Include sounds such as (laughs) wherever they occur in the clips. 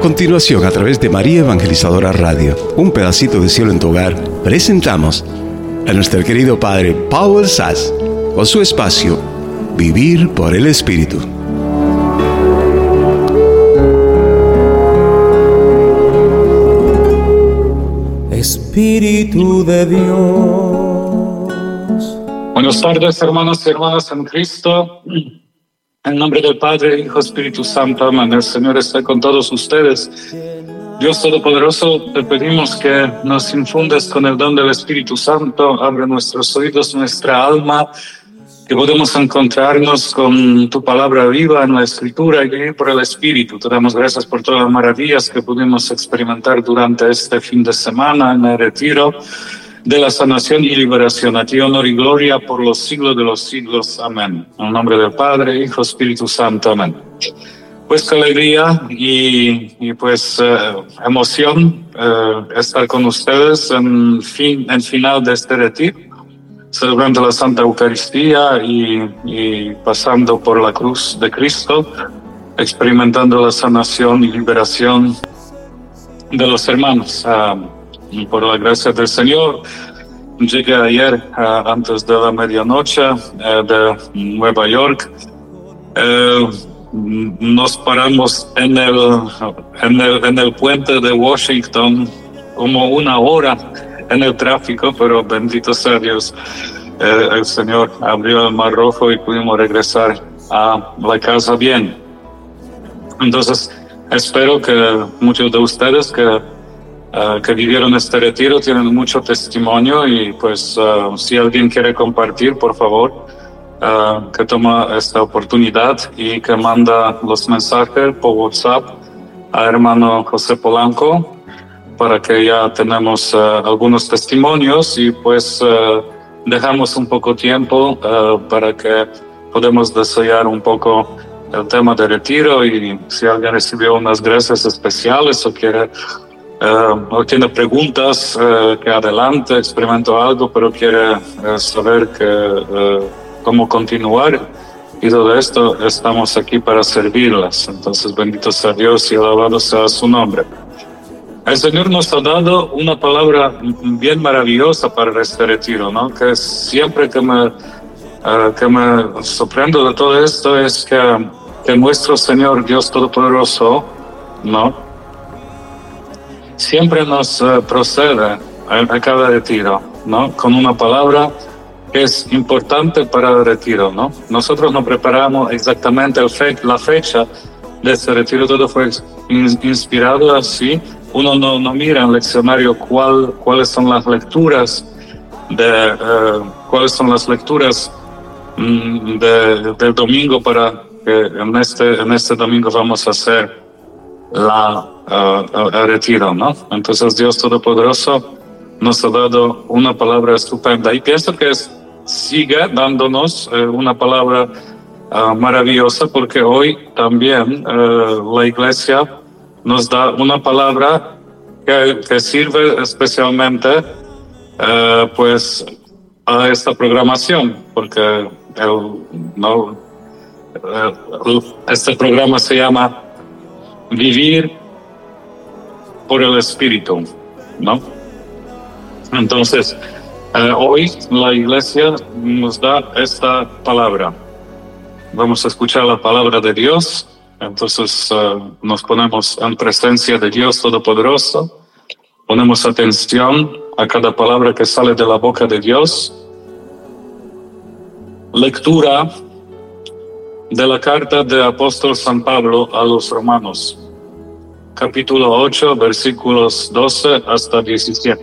A continuación, a través de María Evangelizadora Radio, un pedacito de cielo en tu hogar, presentamos a nuestro querido Padre Paul Sass con su espacio Vivir por el Espíritu. Espíritu de Dios. Buenas tardes, hermanos y hermanas en Cristo. En nombre del Padre, Hijo, Espíritu Santo, amén. El Señor está con todos ustedes. Dios Todopoderoso, te pedimos que nos infundes con el don del Espíritu Santo, abre nuestros oídos, nuestra alma, que podemos encontrarnos con tu palabra viva en la Escritura y por el Espíritu. Te damos gracias por todas las maravillas que pudimos experimentar durante este fin de semana en el retiro de la sanación y liberación. A ti honor y gloria por los siglos de los siglos. Amén. En el nombre del Padre, Hijo, Espíritu Santo. Amén. Pues qué alegría y, pues eh, emoción eh, estar con ustedes en, fin, en final de este retiro, celebrando la Santa Eucaristía y, pasando por la cruz de Cristo, experimentando la sanación y liberación de los hermanos. Ah, por la gracia del Señor, llegué ayer uh, antes de la medianoche uh, de Nueva York. Uh, nos paramos en el, en, el, en el puente de Washington como una hora en el tráfico, pero bendito sea Dios. el Señor abrió el mar rojo y pudimos regresar a la casa bien. Entonces, espero que muchos de ustedes que Uh, que vivieron este retiro tienen mucho testimonio y pues uh, si alguien quiere compartir, por favor, uh, que toma esta oportunidad y que manda los mensajes por WhatsApp a hermano José Polanco para que ya tenemos algunos testimonios y pues dejamos un poco tiempo para que podamos desear un poco el tema de retiro y si alguien recibió unas gracias especiales o quiere Uh, tiene preguntas uh, que adelante, experimentó algo, pero quiere uh, saber que, cómo continuar. Y todo esto estamos aquí para servirlas. Entonces, bendito sea Dios y alabado sea su nombre. El Señor nos ha dado una palabra bien maravillosa para este retiro, ¿no? Que siempre que me, que me sorprendo de todo esto es que, que nuestro Señor Dios Todopoderoso, ¿no? Siempre nos uh, procede a, a, cada retiro, ¿no? Con una palabra que es importante para el retiro, ¿no? Nosotros nos preparamos exactamente el fe la fecha de este retiro, todo fue in inspirado así. Uno no, no, mira en el leccionario cuál, cuáles son las lecturas de uh, cuáles son las lecturas mm, de, del domingo para que en este, en este domingo vamos a hacer la uh, retiro, ¿no? Entonces Dios Todopoderoso nos ha dado una palabra estupenda y pienso que es, sigue dándonos uh, una palabra maravillosa porque hoy también la iglesia nos da una palabra que, sirve especialmente pues a esta programación porque este programa se llama vivir por el Espíritu, ¿no? Entonces, eh, hoy la iglesia nos da esta palabra. Vamos a escuchar la palabra de Dios. Entonces uh, nos ponemos en presencia de Dios Todopoderoso. Ponemos atención a cada palabra que sale de la boca de Dios. Lectura de la carta de apóstol San Pablo a los romanos, capítulo 8, versículos 12 hasta 17.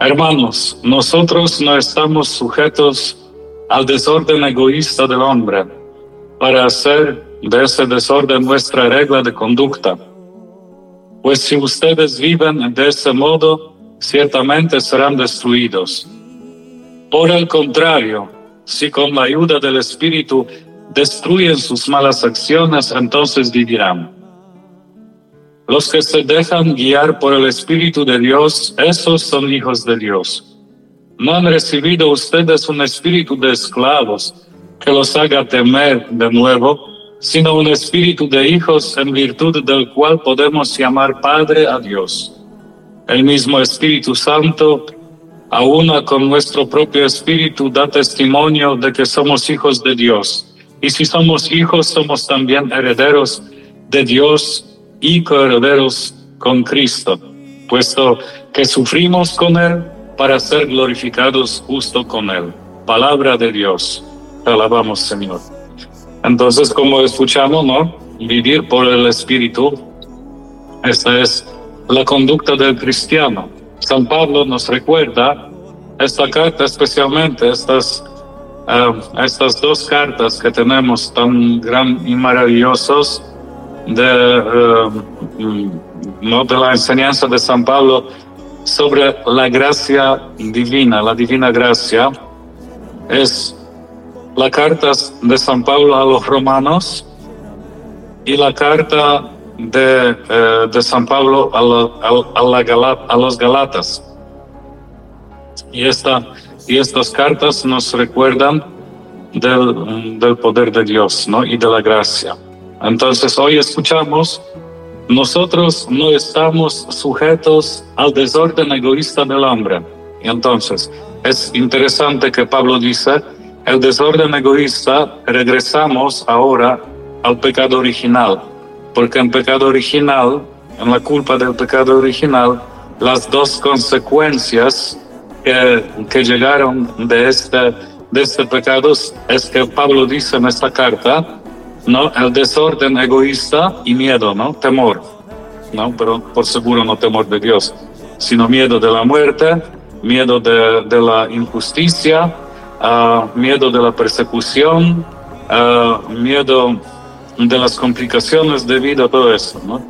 Hermanos, nosotros no estamos sujetos al desorden egoísta del hombre para hacer de ese desorden nuestra regla de conducta. Pues si ustedes viven de ese modo, ciertamente serán destruidos. Por el contrario, si con la ayuda del Espíritu destruyen sus malas acciones, entonces vivirán. Los que se dejan guiar por el Espíritu de Dios, esos son hijos de Dios. No han recibido ustedes un espíritu de esclavos que los haga temer de nuevo, sino un espíritu de hijos en virtud del cual podemos llamar Padre a Dios. El mismo Espíritu Santo, a una con nuestro propio espíritu, da testimonio de que somos hijos de Dios. Y si somos hijos, somos también herederos de Dios y coherederos con Cristo, puesto que sufrimos con Él para ser glorificados justo con Él. Palabra de Dios. Te alabamos, Señor. Entonces, como escuchamos, ¿no? Vivir por el Espíritu, esta es la conducta del cristiano. San Pablo nos recuerda esta carta, especialmente estas, eh, estas dos cartas que tenemos tan gran y maravillosos de, eh, ¿no? de la enseñanza de San Pablo sobre la gracia divina, la divina gracia, es la carta de San Pablo a los romanos y la carta de, eh, de San Pablo a, a, a, los Galatas. Y, esta, y estas cartas nos recuerdan del, poder de Dios ¿no? y de la gracia. Entonces hoy escuchamos, nosotros no estamos sujetos al desorden egoísta del hombre. Entonces es interesante que Pablo dice, el desorden egoísta, regresamos ahora al pecado original, porque en pecado original, en la culpa del pecado original, las dos consecuencias que, que llegaron de este, de este pecado es que Pablo dice en esta carta, ¿no? El desorden egoísta y miedo, ¿no? Temor, ¿no? Pero por seguro no temor de Dios, sino miedo de la muerte, miedo de, de la injusticia, miedo de la persecución, miedo de las complicaciones debido a todo eso, ¿no?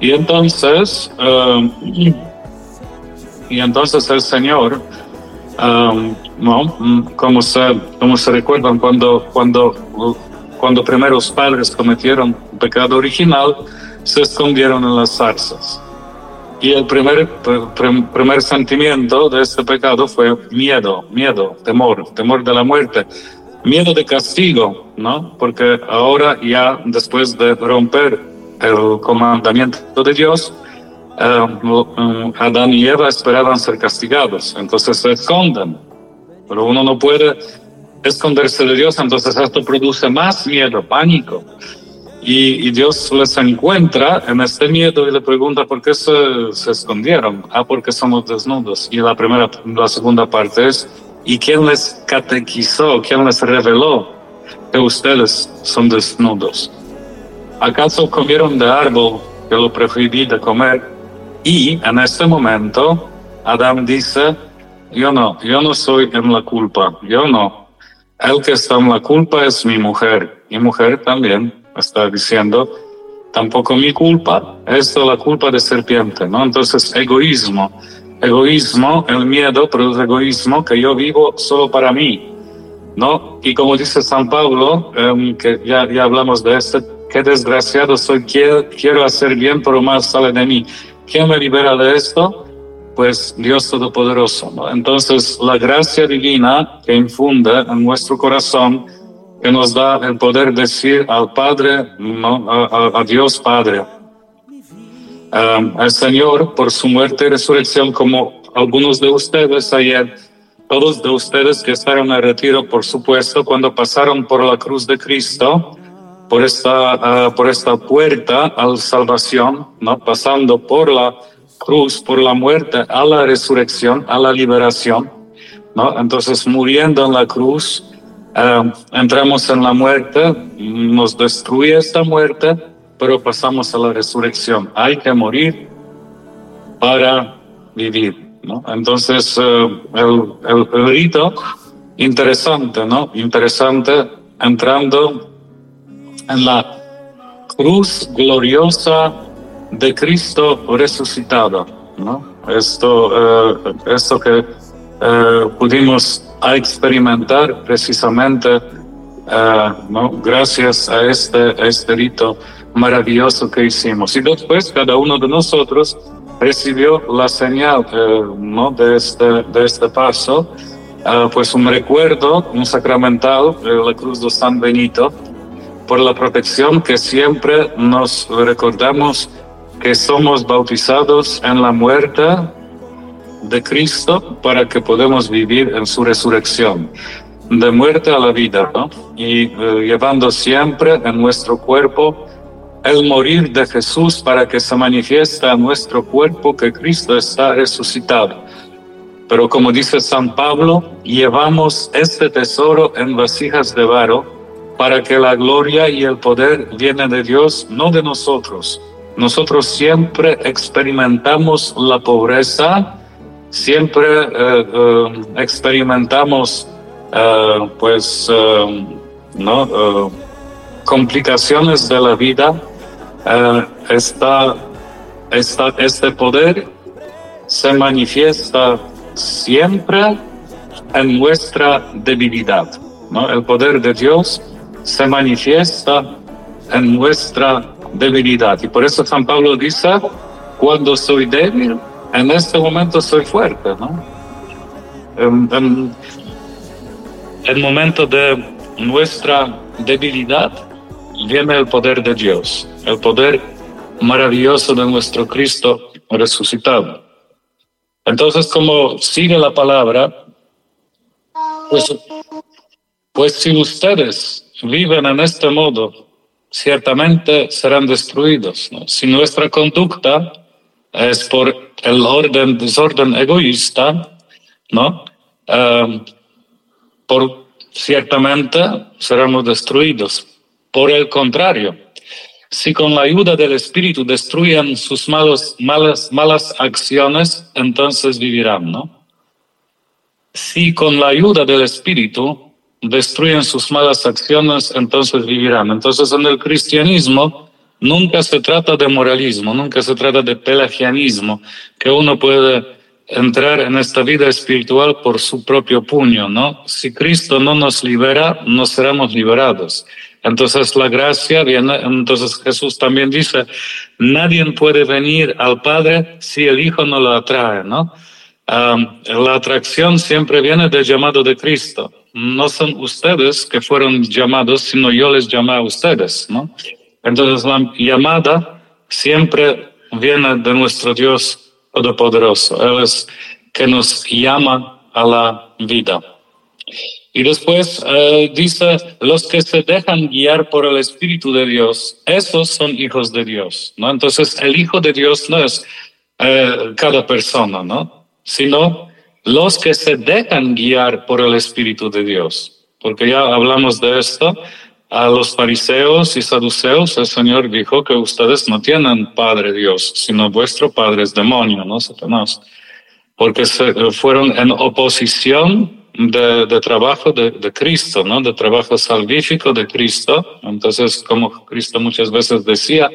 Y entonces, y entonces el Señor, ¿no? Como se, como se recuerdan cuando, cuando, cuando primeros padres cometieron pecado original, se escondieron en las zarzas. Y el primer, primer sentimiento de este pecado fue miedo, miedo, temor, temor de la muerte, miedo de castigo, ¿no? Porque ahora ya después de romper el comandamiento de Dios, Adán y Eva esperaban ser castigados, entonces se esconden. Pero uno no puede esconderse de Dios, entonces esto produce más miedo, pánico. Y, Dios les encuentra en este miedo y le pregunta por qué se, se, escondieron. Ah, porque somos desnudos. Y la primera, la segunda parte es, ¿y quién les catequizó? ¿Quién les reveló que ustedes son desnudos? ¿Acaso comieron de árbol que lo prohibí de comer? Y en este momento, Adán dice, yo no, yo no soy en la culpa, yo no. El que está en la culpa es mi mujer, y mujer también está diciendo, tampoco mi culpa, esto es la culpa de serpiente, ¿no? Entonces, egoísmo, egoísmo, el miedo produce egoísmo que yo vivo solo para mí, ¿no? Y como dice San Pablo, em, que ya, ya hablamos de esto, qué desgraciado soy, quiero, quiero hacer bien, pero más sale de mí. ¿Quién me libera de esto? Pues Dios Todopoderoso, ¿no? Entonces, la gracia divina que infunde en nuestro corazón, que nos da el poder decir al Padre, ¿no? a, Dios Padre. Um, al Señor, por su muerte y resurrección, como algunos de ustedes ayer, todos de ustedes que estaban en retiro, por supuesto, cuando pasaron por la cruz de Cristo, por esta, uh, por esta puerta a la salvación, ¿no? pasando por la cruz, por la muerte, a la resurrección, a la liberación, ¿no? entonces muriendo en la cruz, Uh, entramos en la muerte, nos destruye esta muerte, pero pasamos a la resurrección. Hay que morir para vivir, ¿no? Entonces, uh, el, el, rito, interesante, ¿no? Interesante, entrando en la cruz gloriosa de Cristo resucitado, ¿no? Esto, uh, esto que pudimos a experimentar precisamente uh, ¿no? gracias a este, este rito maravilloso que hicimos. Y después cada uno de nosotros recibió la señal ¿no? de, este, de este paso, pues un recuerdo, un sacramental, la cruz de San Benito, por la protección que siempre nos recordamos que somos bautizados en la muerte de Cristo para que podamos vivir en su resurrección, de muerte a la vida, ¿no? y eh, llevando siempre en nuestro cuerpo el morir de Jesús para que se manifiesta en nuestro cuerpo que Cristo está resucitado. Pero como dice San Pablo, llevamos este tesoro en vasijas de barro para que la gloria y el poder vienen de Dios, no de nosotros. Nosotros siempre experimentamos la pobreza, siempre eh, eh, experimentamos uh, pues no complicaciones de la vida. Este poder se manifiesta siempre en nuestra debilidad. ¿no? El poder de Dios se manifiesta en nuestra debilidad. Y por eso San Pablo dice, cuando soy débil, en este momento soy fuerte. ¿no? En, el momento de nuestra debilidad viene el poder de Dios, el poder maravilloso de nuestro Cristo resucitado. Entonces, como sigue la palabra, pues, pues si ustedes viven en este modo, ciertamente serán destruidos. Si nuestra conducta es por el orden, desorden egoísta, ¿no? Um, por, ciertamente seremos destruidos. Por el contrario, si con la ayuda del Espíritu destruyan sus malos, malas, malas acciones, entonces vivirán, ¿no? Si con la ayuda del Espíritu destruyen sus malas acciones, entonces vivirán. Entonces en el cristianismo nunca se trata de moralismo, nunca se trata de pelagianismo, que uno puede entrar en esta vida espiritual por su propio puño, ¿no? Si Cristo no nos libera, no seremos liberados. Entonces la gracia viene, entonces Jesús también dice, nadie puede venir al Padre si el Hijo no lo atrae, ¿no? la atracción siempre viene del llamado de Cristo. No son ustedes que fueron llamados, sino yo les llamé a ustedes, ¿no? Entonces la llamada siempre viene de nuestro Dios Todopoderoso. Él es que nos llama a la vida. Y después eh, dice, los que se dejan guiar por el Espíritu de Dios, esos son hijos de Dios, ¿no? Entonces, el Hijo de Dios no es eh, cada persona, ¿no? Sino los que se dejan guiar por el Espíritu de Dios. Porque ya hablamos de esto, a los fariseos y saduceos, el Señor dijo que ustedes no tienen Padre Dios, sino vuestro Padre es demonio, ¿no? Satanás. Porque se, fueron en oposición de, trabajo de, Cristo, ¿no? De trabajo salvífico de Cristo. Entonces, como Cristo muchas veces decía,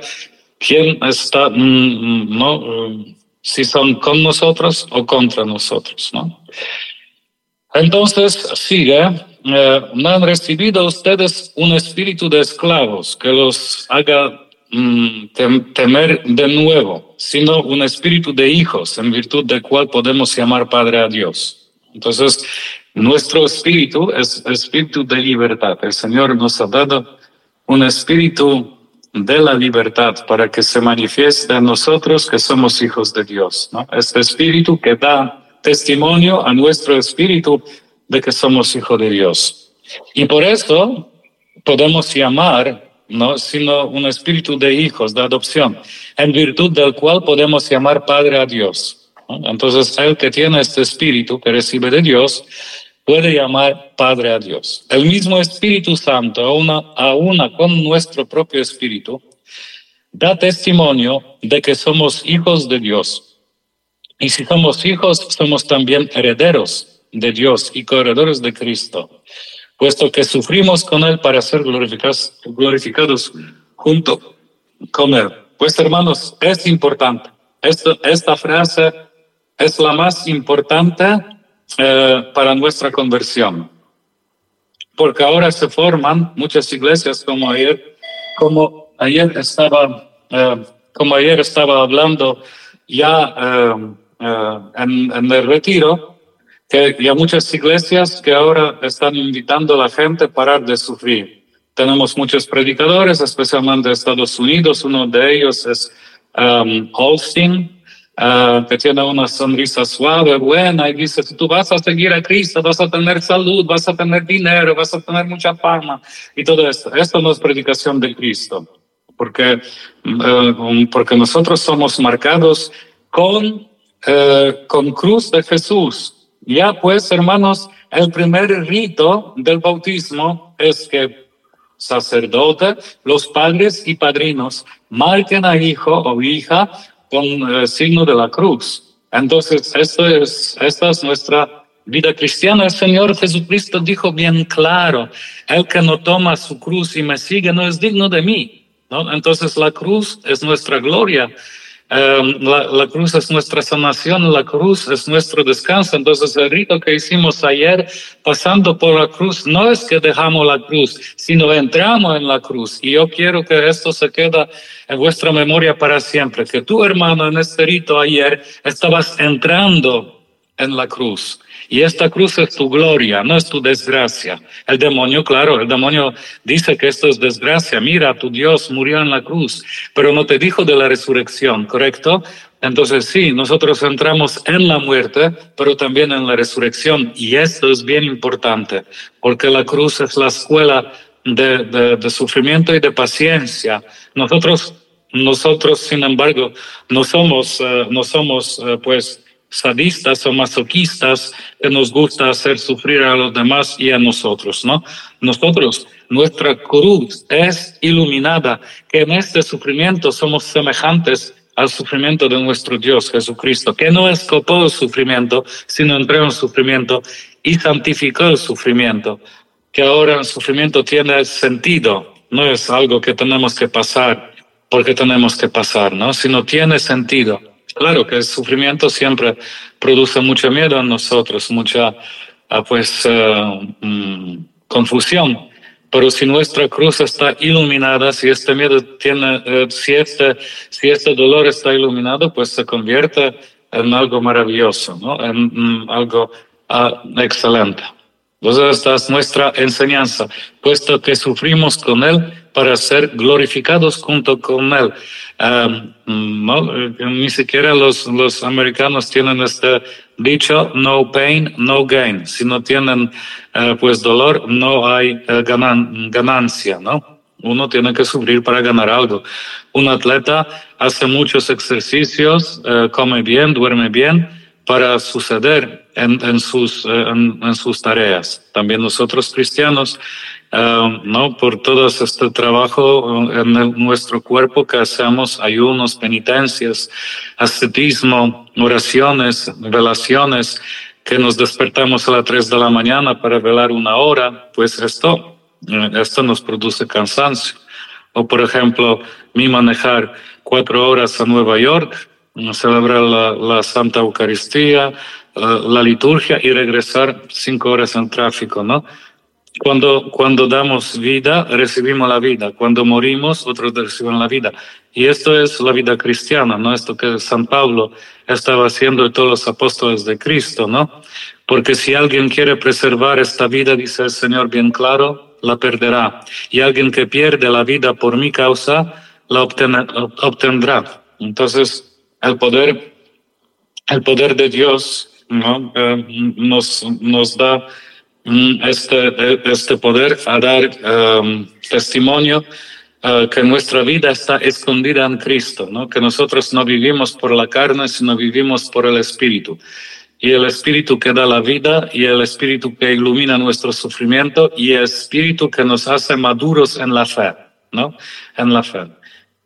¿quién está, mm, mm, no? Si son con nosotros o contra nosotros, ¿no? Entonces, sigue, eh, no han recibido ustedes un espíritu de esclavos que los haga mm, temer de nuevo, sino un espíritu de hijos, en virtud del cual podemos llamar Padre a Dios. Entonces, nuestro espíritu es espíritu de libertad. El Señor nos ha dado un espíritu de la libertad para que se manifieste en nosotros que somos hijos de Dios. ¿no? Este espíritu que da testimonio a nuestro espíritu de que somos hijos de Dios. Y por eso podemos llamar, no sino un espíritu de hijos, de adopción, en virtud del cual podemos llamar Padre a Dios. Entonces, el que tiene este espíritu que recibe de Dios puede llamar Padre a Dios. El mismo Espíritu Santo, a una, a una con nuestro propio espíritu, da testimonio de que somos hijos de Dios. Y si somos hijos, somos también herederos de Dios y corredores de Cristo, puesto que sufrimos con Él para ser glorificados, glorificados junto con Él. Pues hermanos, es importante. Esto, esta frase es la más importante eh, para nuestra conversión. Porque ahora se forman muchas iglesias como ayer, como ayer estaba, eh, como ayer estaba hablando ya eh, en, en, el retiro, que ya muchas iglesias que ahora están invitando a la gente a parar de sufrir. tenemos muchos predicadores, especialmente de Estados Unidos. Uno de ellos es um, Holstein, uh, que tiene una sonrisa suave, buena, y dice, tú vas a seguir a Cristo, vas a tener salud, vas a tener dinero, vas a tener mucha fama y todo esto. Esto no es predicación de Cristo, porque, uh, porque nosotros somos marcados con, uh, con cruz de Jesús. Ya pues, hermanos, el primer rito del bautismo es que sacerdote, los padres y padrinos marquen a hijo o hija con el signo de la cruz. Entonces, esto es, esta es nuestra vida cristiana. El Señor Jesucristo dijo bien claro, el que no toma su cruz y me sigue no es digno de mí. Entonces, la cruz es nuestra gloria. Em, la, cruz es nuestra sanación, la cruz es nuestro descanso. Entonces el rito que hicimos ayer, pasando por la cruz, no es que dejamos la cruz, sino entramos en la cruz. Y yo quiero que esto se quede en vuestra memoria para siempre, que tu hermano en este rito ayer estabas entrando en la cruz. Y esta cruz es tu gloria, no es tu desgracia. El demonio, claro, el demonio dice que esto es desgracia. Mira, tu Dios murió en la cruz, pero no te dijo de la resurrección, ¿correcto? Entonces sí, nosotros entramos en la muerte, pero también en la resurrección. Y esto es bien importante, porque la cruz es la escuela de, de, sufrimiento y de paciencia. Nosotros, nosotros, sin embargo, no somos, uh, no somos, uh, pues, sadistas o masoquistas que nos gusta hacer sufrir a los demás y a nosotros, ¿no? Nosotros, nuestra cruz es iluminada, que en este sufrimiento somos semejantes al sufrimiento de nuestro Dios Jesucristo, que no escopó el sufrimiento, sino entró en sufrimiento y santificó el sufrimiento, que ahora el sufrimiento tiene sentido, no es algo que tenemos que pasar porque tenemos que pasar, ¿no? Sino tiene sentido. Claro que el sufrimiento siempre produce mucho miedo en nosotros, mucha ah, pues uh, confusión. Pero si nuestra cruz está iluminada, si este miedo tiene, uh, si este, si este dolor está iluminado, pues se convierte en algo maravilloso, ¿no? En um, algo uh, excelente. Entonces esta es nuestra enseñanza, puesto que sufrimos con Él para ser glorificados junto con Él. No, ni siquiera los, los americanos tienen este dicho, no pain, no gain. Si no tienen uh, pues dolor, no hay uh, ganan, ganancia, ¿no? Uno tiene que sufrir para ganar algo. Un atleta hace muchos ejercicios, come bien, duerme bien para suceder en, sus, en sus tareas. También nosotros cristianos ¿no? Por todo este trabajo en nuestro cuerpo que hacemos, ayunos, penitencias, ascetismo, oraciones, velaciones, que nos despertamos a las 3 de la mañana para velar una hora, pues esto, eh, esto nos produce cansancio. O por ejemplo, mi manejar cuatro horas a Nueva York, celebrar la, la Santa Eucaristía, eh, la liturgia y regresar cinco horas en tráfico, ¿no? Cuando, cuando damos vida, recibimos la vida. Cuando morimos, otros reciben la vida. Y esto es la vida cristiana, ¿no? Esto que San Pablo estaba haciendo de todos los apóstoles de Cristo, ¿no? Porque si alguien quiere preservar esta vida, dice el Señor bien claro, la perderá. Y alguien que pierde la vida por mi causa, la obtendrá. Entonces, el poder, el poder de Dios, ¿no? Eh, nos, nos da este, este poder a dar um, testimonio uh, que nuestra vida está escondida en Cristo, ¿no? que nosotros no vivimos por la carne, sino vivimos por el Espíritu. Y el Espíritu que da la vida y el Espíritu que ilumina nuestro sufrimiento y el Espíritu que nos hace maduros en la fe, ¿no? En la fe.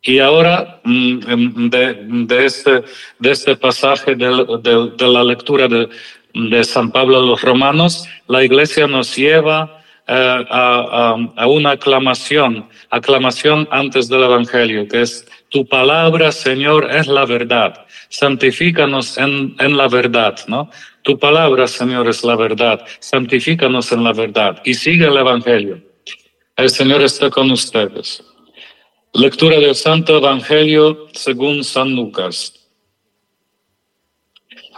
Y ahora, mm, de, de, este, de este pasaje de, de, de la lectura de, de San Pablo a los romanos, la iglesia nos lleva eh, a, a, una aclamación, aclamación antes del Evangelio, que es tu palabra, Señor, es la verdad. Santifícanos en, en la verdad, ¿no? Tu palabra, Señor, es la verdad. Santifícanos en la verdad. Y sigue el Evangelio. El Señor está con ustedes. Lectura del Santo Evangelio según San Lucas.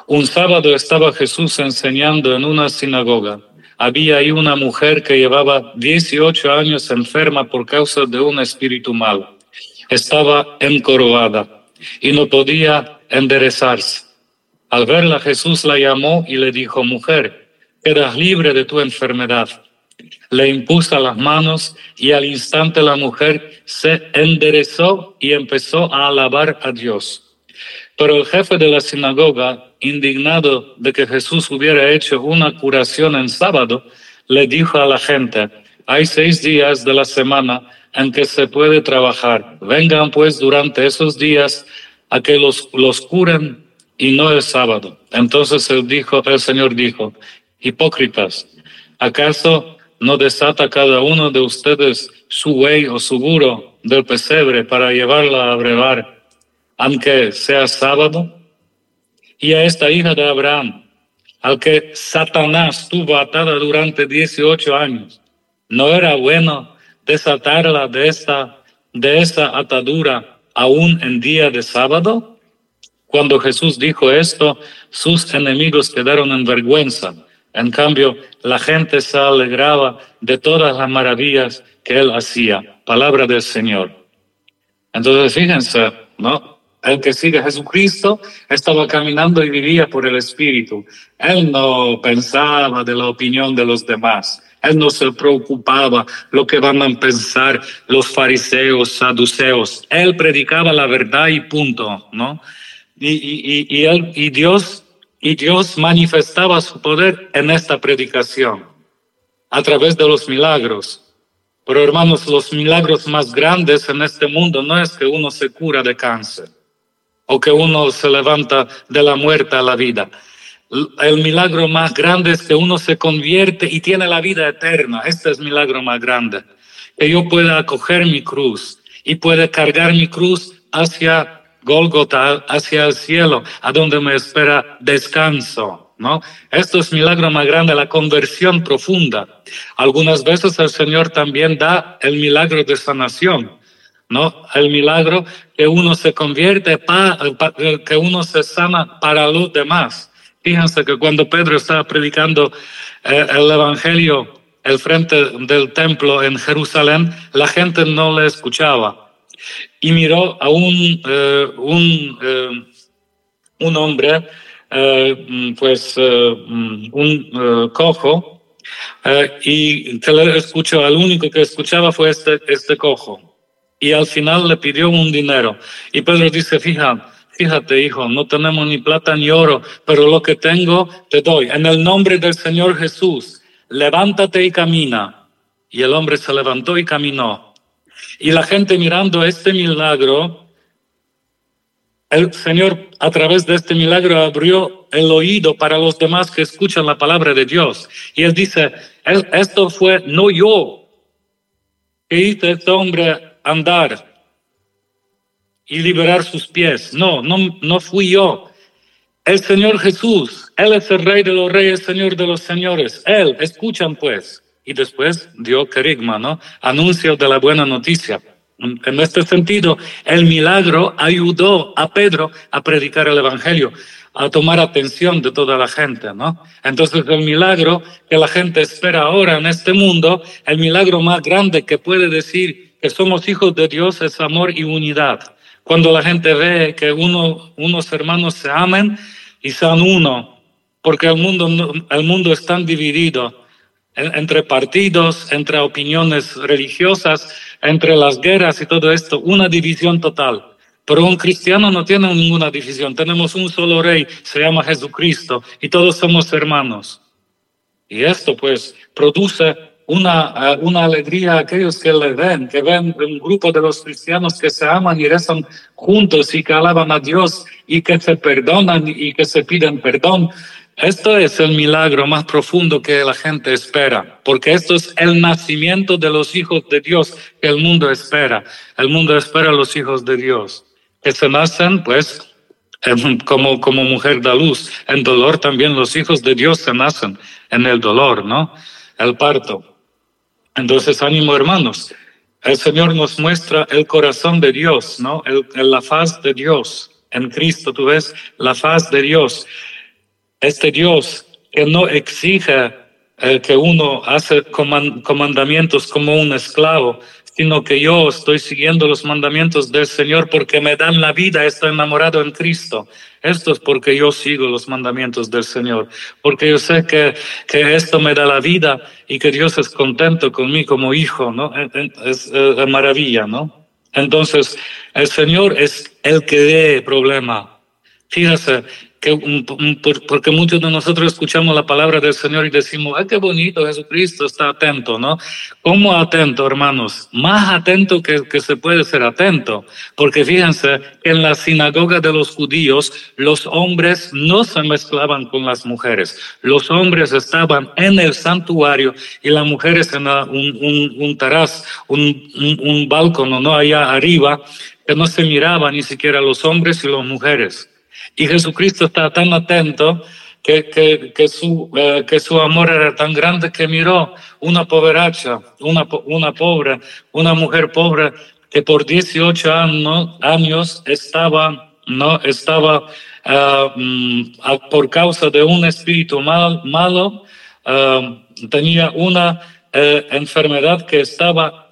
Un sábado estaba Jesús enseñando en una sinagoga. había ahí una mujer que llevaba 18 años enferma por causa de un espíritu malo. Estaba encorvada y no podía enderezarse. Al verla, Jesús la llamó y le dijo, mujer, quedas libre de tu enfermedad. Le impuso las manos y al instante la mujer se enderezó y empezó a alabar a Dios. Pero el jefe de la sinagoga, indignado de que Jesús hubiera hecho una curación en sábado, le dijo a la gente, hay seis días de la semana en que se puede trabajar. Vengan pues durante esos días a que los, los curen y no el sábado. Entonces el, dijo, el Señor dijo, hipócritas, ¿acaso no desata cada uno de ustedes su buey o su burro del pesebre para llevarla a brevar? Aunque sea sábado, y a esta hija de Abraham, al que Satanás tuvo atada durante 18 años, ¿no era bueno desatarla de esta, de esa atadura aún en día de sábado? Cuando Jesús dijo esto, sus enemigos quedaron en vergüenza. En cambio, la gente se alegraba de todas las maravillas que él hacía. Palabra del Señor. Entonces, fíjense, ¿no? El que sigue a Jesucristo estaba caminando y vivía por el Espíritu. Él no pensaba de la opinión de los demás. Él no se preocupaba lo que van a pensar los fariseos, saduceos. Él predicaba la verdad y punto, ¿no? Y, y, y, y, Dios, y Dios manifestaba su poder en esta predicación a través de los milagros. Pero hermanos, los milagros más grandes en este mundo no es que uno se cura de cáncer o que uno se levanta de la muerte a la vida. El milagro más grande es que uno se convierte y tiene la vida eterna. Este es el milagro más grande. Que yo pueda acoger mi cruz y pueda cargar mi cruz hacia Golgota, hacia el cielo, a donde me espera descanso. ¿no? Esto es milagro más grande, la conversión profunda. Algunas veces el Señor también da el milagro de sanación. ¿No? El milagro que uno se convierte, pa, que uno se sana para los demás. Fíjense que cuando Pedro estaba predicando eh, el Evangelio el frente del templo en Jerusalén, la gente no le escuchaba. Y miró a un, eh, un, eh, un hombre, pues un cojo, y que le escuchó, el único que escuchaba fue este, este cojo y al final le pidió un dinero. Y Pedro dice, fija, fíjate hijo, no tenemos ni plata ni oro, pero lo que tengo te doy. En el nombre del Señor Jesús, levántate y camina. Y el hombre se levantó y caminó. Y la gente mirando este milagro, el Señor a través de este milagro abrió el oído para los demás que escuchan la palabra de Dios. Y él dice, esto fue no yo que hice este hombre andar y liberar sus pies. No, no, no fui yo. El Señor Jesús, Él es el Rey de los Reyes, Señor de los Señores. Él, escuchan pues. Y después dio querigma, ¿no? Anuncio de la buena noticia. En este sentido, el milagro ayudó a Pedro a predicar el Evangelio, a tomar atención de toda la gente, ¿no? Entonces, el milagro que la gente espera ahora en este mundo, el milagro más grande que puede decir que somos hijos de Dios es amor y unidad. Cuando la gente ve que uno, unos hermanos se amen y sean uno, porque el mundo, el mundo es tan dividido entre partidos, entre opiniones religiosas, entre las guerras y todo esto, una división total. Pero un cristiano no tiene ninguna división. Tenemos un solo rey, se llama Jesucristo, y todos somos hermanos. Y esto pues produce una, una alegría a aquellos que le ven, que ven un grupo de los cristianos que se aman y rezan juntos y que alaban a Dios y que se perdonan y que se piden perdón. Esto es el milagro más profundo que la gente espera, porque esto es el nacimiento de los hijos de Dios que el mundo espera. El mundo espera a los hijos de Dios, que se nacen, pues, como, como mujer da luz. En dolor también los hijos de Dios se nacen en el dolor, ¿no? El parto. Entonces, ánimo hermanos, el Señor nos muestra el corazón de Dios, ¿no? El, la faz de Dios. En Cristo tú ves la faz de Dios. Este Dios que no exige eh, que uno hace comandamientos como un esclavo, sino que yo estoy siguiendo los mandamientos del Señor porque me dan la vida, estoy enamorado en Cristo. Esto es porque yo sigo los mandamientos del Señor, porque yo sé que, que esto me da la vida y que Dios es contento con mí como hijo, ¿no? Es, es maravilla, ¿no? Entonces, el Señor es el que dé problema. Fíjese, porque muchos de nosotros escuchamos la palabra del Señor y decimos, ay, qué bonito, Jesucristo está atento, ¿no? ¿Cómo atento, hermanos? Más atento que, que se puede ser atento, porque fíjense, en la sinagoga de los judíos, los hombres no se mezclaban con las mujeres, los hombres estaban en el santuario y las mujeres en un, un, un taraz, un, un, un balcón, ¿no? Allá arriba, que no se miraban ni siquiera los hombres y las mujeres. Y Jesucristo está tan atento que, que, su, eh, que su amor era tan grande que miró una pobracha, una, una pobre, una mujer pobre que por 18 años, estaba, no, estaba uh, por causa de un espíritu mal, malo, uh, tenía una uh, enfermedad que estaba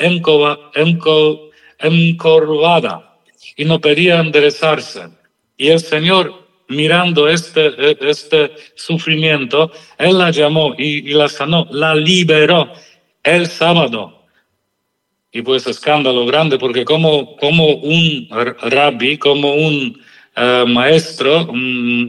encorvada y no podía enderezarse. Y el Señor, mirando este, este sufrimiento, Él la llamó y, la sanó, la liberó el sábado. Y pues escándalo grande, porque como, como un rabbi, como un eh, maestro,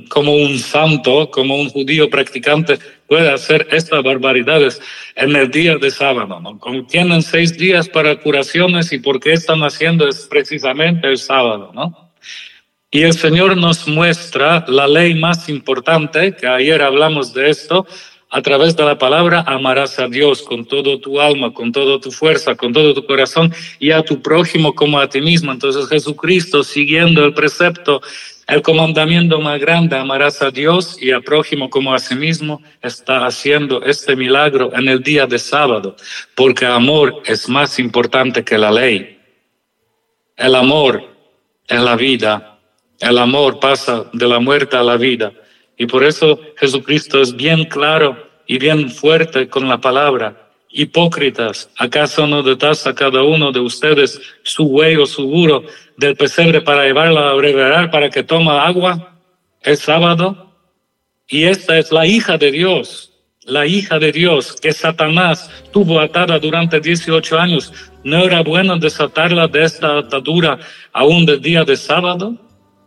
como un santo, como un judío practicante, puede hacer estas barbaridades en el día de sábado. ¿no? Tienen seis días para curaciones y por qué están haciendo es precisamente el sábado, ¿no? Y el Señor nos muestra la ley más importante, que ayer hablamos de esto, a través de la palabra amarás a Dios con todo tu alma, con toda tu fuerza, con todo tu corazón y a tu prójimo como a ti mismo. Entonces Jesucristo, siguiendo el precepto, el comandamiento más grande, amarás a Dios y a prójimo como a sí mismo, está haciendo este milagro en el día de sábado, porque amor es más importante que la ley. El amor es la vida el amor pasa de la muerte a la vida. Y por eso Jesucristo es bien claro y bien fuerte con la palabra. Hipócritas, ¿acaso no detas a cada uno de ustedes su huevo seguro del pesebre para llevarlo a breverar para que toma agua el sábado? Y esta es la hija de Dios, la hija de Dios que Satanás tuvo atada durante 18 años. ¿No era bueno desatarla de esta atadura aún del día de sábado?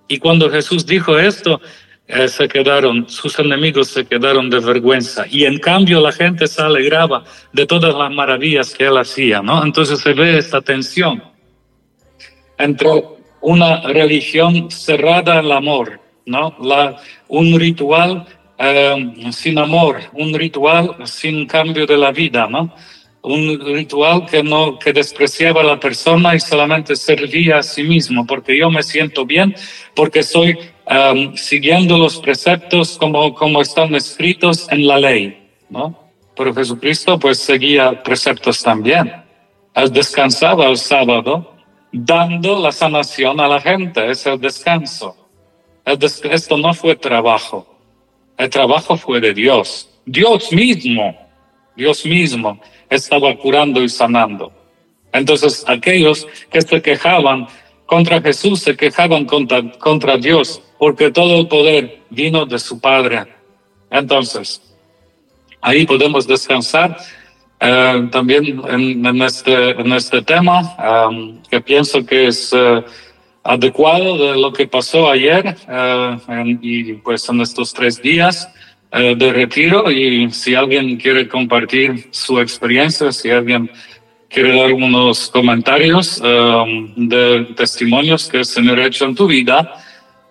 Y cuando Jesús dijo esto, eh, se quedaron, sus enemigos se quedaron de vergüenza. Y en cambio la gente se alegraba de todas las maravillas que él hacía, ¿no? Entonces se ve esta tensión entre una religión cerrada al amor, ¿no? La, un ritual eh, sin amor, un ritual sin cambio de la vida, ¿no? Un ritual que no que despreciaba a la persona y solamente servía a sí mismo, porque yo me siento bien, porque um, siguiendo los preceptos como, como están escritos en la ley, ¿no? Pero Jesucristo pues seguía preceptos también. Él descansaba el sábado, dando la sanación a la gente, es el descanso. esto no fue trabajo, el trabajo fue de Dios, Dios mismo, Dios mismo estaba curando y sanando. Entonces aquellos que se quejaban contra Jesús se quejaban contra, Dios, porque todo el poder vino de su Padre. Entonces, ahí podemos descansar eh, también en, este, en este tema, um, que pienso que es uh, adecuado de lo que pasó ayer uh, y pues en estos tres días. Eh, de retiro y si alguien quiere compartir su experiencia, si alguien quiere dar unos comentarios um, de testimonios que el Señor ha hecho en tu vida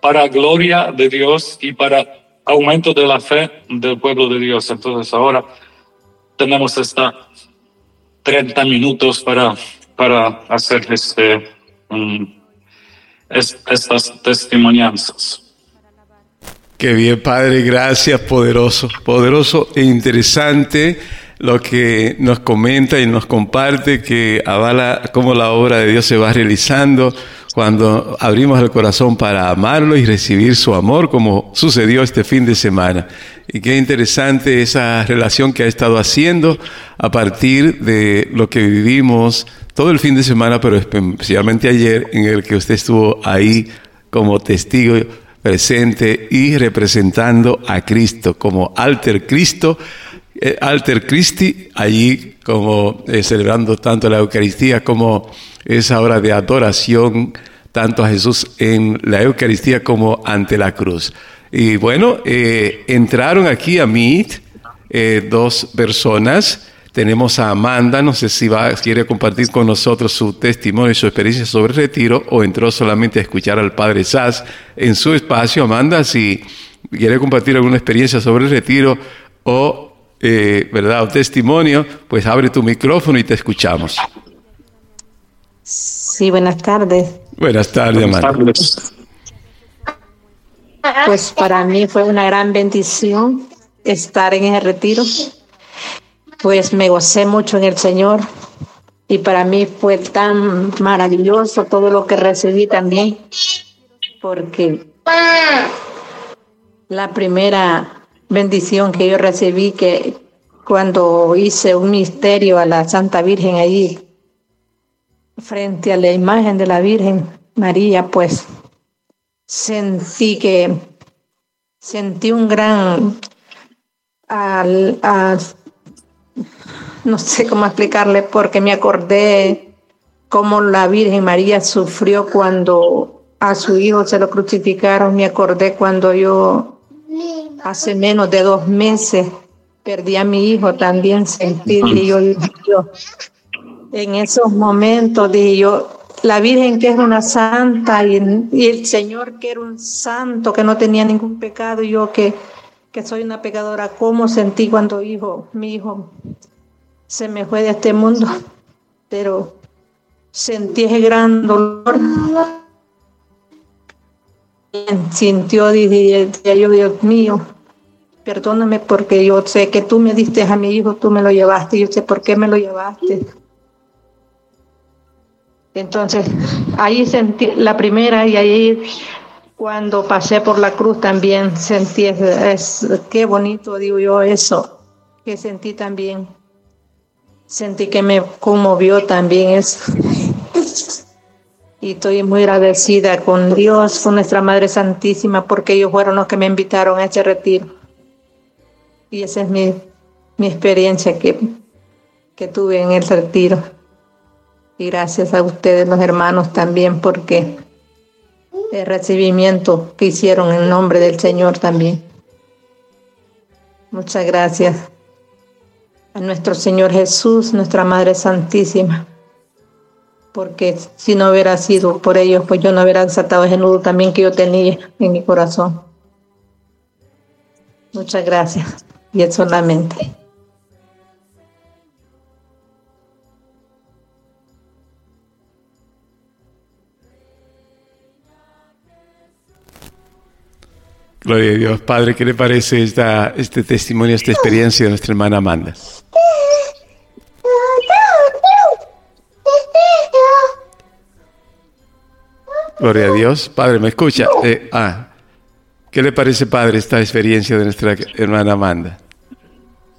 para gloria de Dios y para aumento de la fe del pueblo de Dios. Entonces ahora tenemos esta 30 minutos para, para hacer este, um, estas testimonianzas. Qué bien, Padre, gracias, poderoso, poderoso e interesante lo que nos comenta y nos comparte que avala cómo la obra de Dios se va realizando cuando abrimos el corazón para amarlo y recibir su amor, como sucedió este fin de semana. Y qué interesante esa relación que ha estado haciendo a partir de lo que vivimos todo el fin de semana, pero especialmente ayer, en el que usted estuvo ahí como testigo presente y representando a Cristo como alter Cristo, eh, alter Christi, allí como eh, celebrando tanto la Eucaristía como esa hora de adoración tanto a Jesús en la Eucaristía como ante la cruz. Y bueno, eh, entraron aquí a Meet dos personas. Tenemos a Amanda, no sé si va, quiere compartir con nosotros su testimonio y su experiencia sobre el retiro o entró solamente a escuchar al Padre Sass en su espacio. Amanda, si quiere compartir alguna experiencia sobre el retiro o, eh, ¿verdad? o testimonio, pues abre tu micrófono y te escuchamos. Sí, buenas tardes. Buenas tardes, Amanda. Pues para mí fue una gran bendición estar en ese retiro. Pues me gocé mucho en el Señor y para mí fue tan maravilloso todo lo que recibí también, porque la primera bendición que yo recibí que cuando hice un misterio a la Santa Virgen allí frente a la imagen de la Virgen María, pues sentí que sentí un gran al, no sé cómo explicarle porque me acordé cómo la Virgen María sufrió cuando a su hijo se lo crucificaron, me acordé cuando yo hace menos de dos meses perdí a mi hijo, también sentí y yo, en esos momentos dije yo, la Virgen que es una santa y, el Señor que era un santo, que no tenía ningún pecado, y yo que, que soy una pecadora, ¿cómo sentí cuando hijo, mi hijo se me fue de este mundo? Pero sentí ese gran dolor. Sintió, dije yo, Dios mío, perdóname porque yo sé que tú me diste a mi hijo, tú me lo llevaste, yo sé por qué me lo llevaste entonces, ahí sentí la primera y ahí cuando pasé por la cruz también sentí, es, qué bonito, digo yo, eso, que sentí también. Sentí que me conmovió también eso. Y estoy muy agradecida con Dios, con nuestra Madre Santísima, porque ellos fueron los que me invitaron a ese retiro. Y esa es mi, mi experiencia que, que tuve en el retiro. Y gracias a ustedes, los hermanos, también, porque el recibimiento que hicieron en nombre del Señor también. Muchas gracias a nuestro Señor Jesús, nuestra Madre Santísima, porque si no hubiera sido por ellos, pues yo no hubiera desatado ese nudo también que yo tenía en mi corazón. Muchas gracias. Y es solamente. Gloria a Dios. Padre, ¿qué le parece esta, este testimonio, esta experiencia de nuestra hermana Amanda? Gloria a Dios. Padre, ¿me escucha? Eh, ah, ¿Qué le parece, Padre, esta experiencia de nuestra hermana Amanda?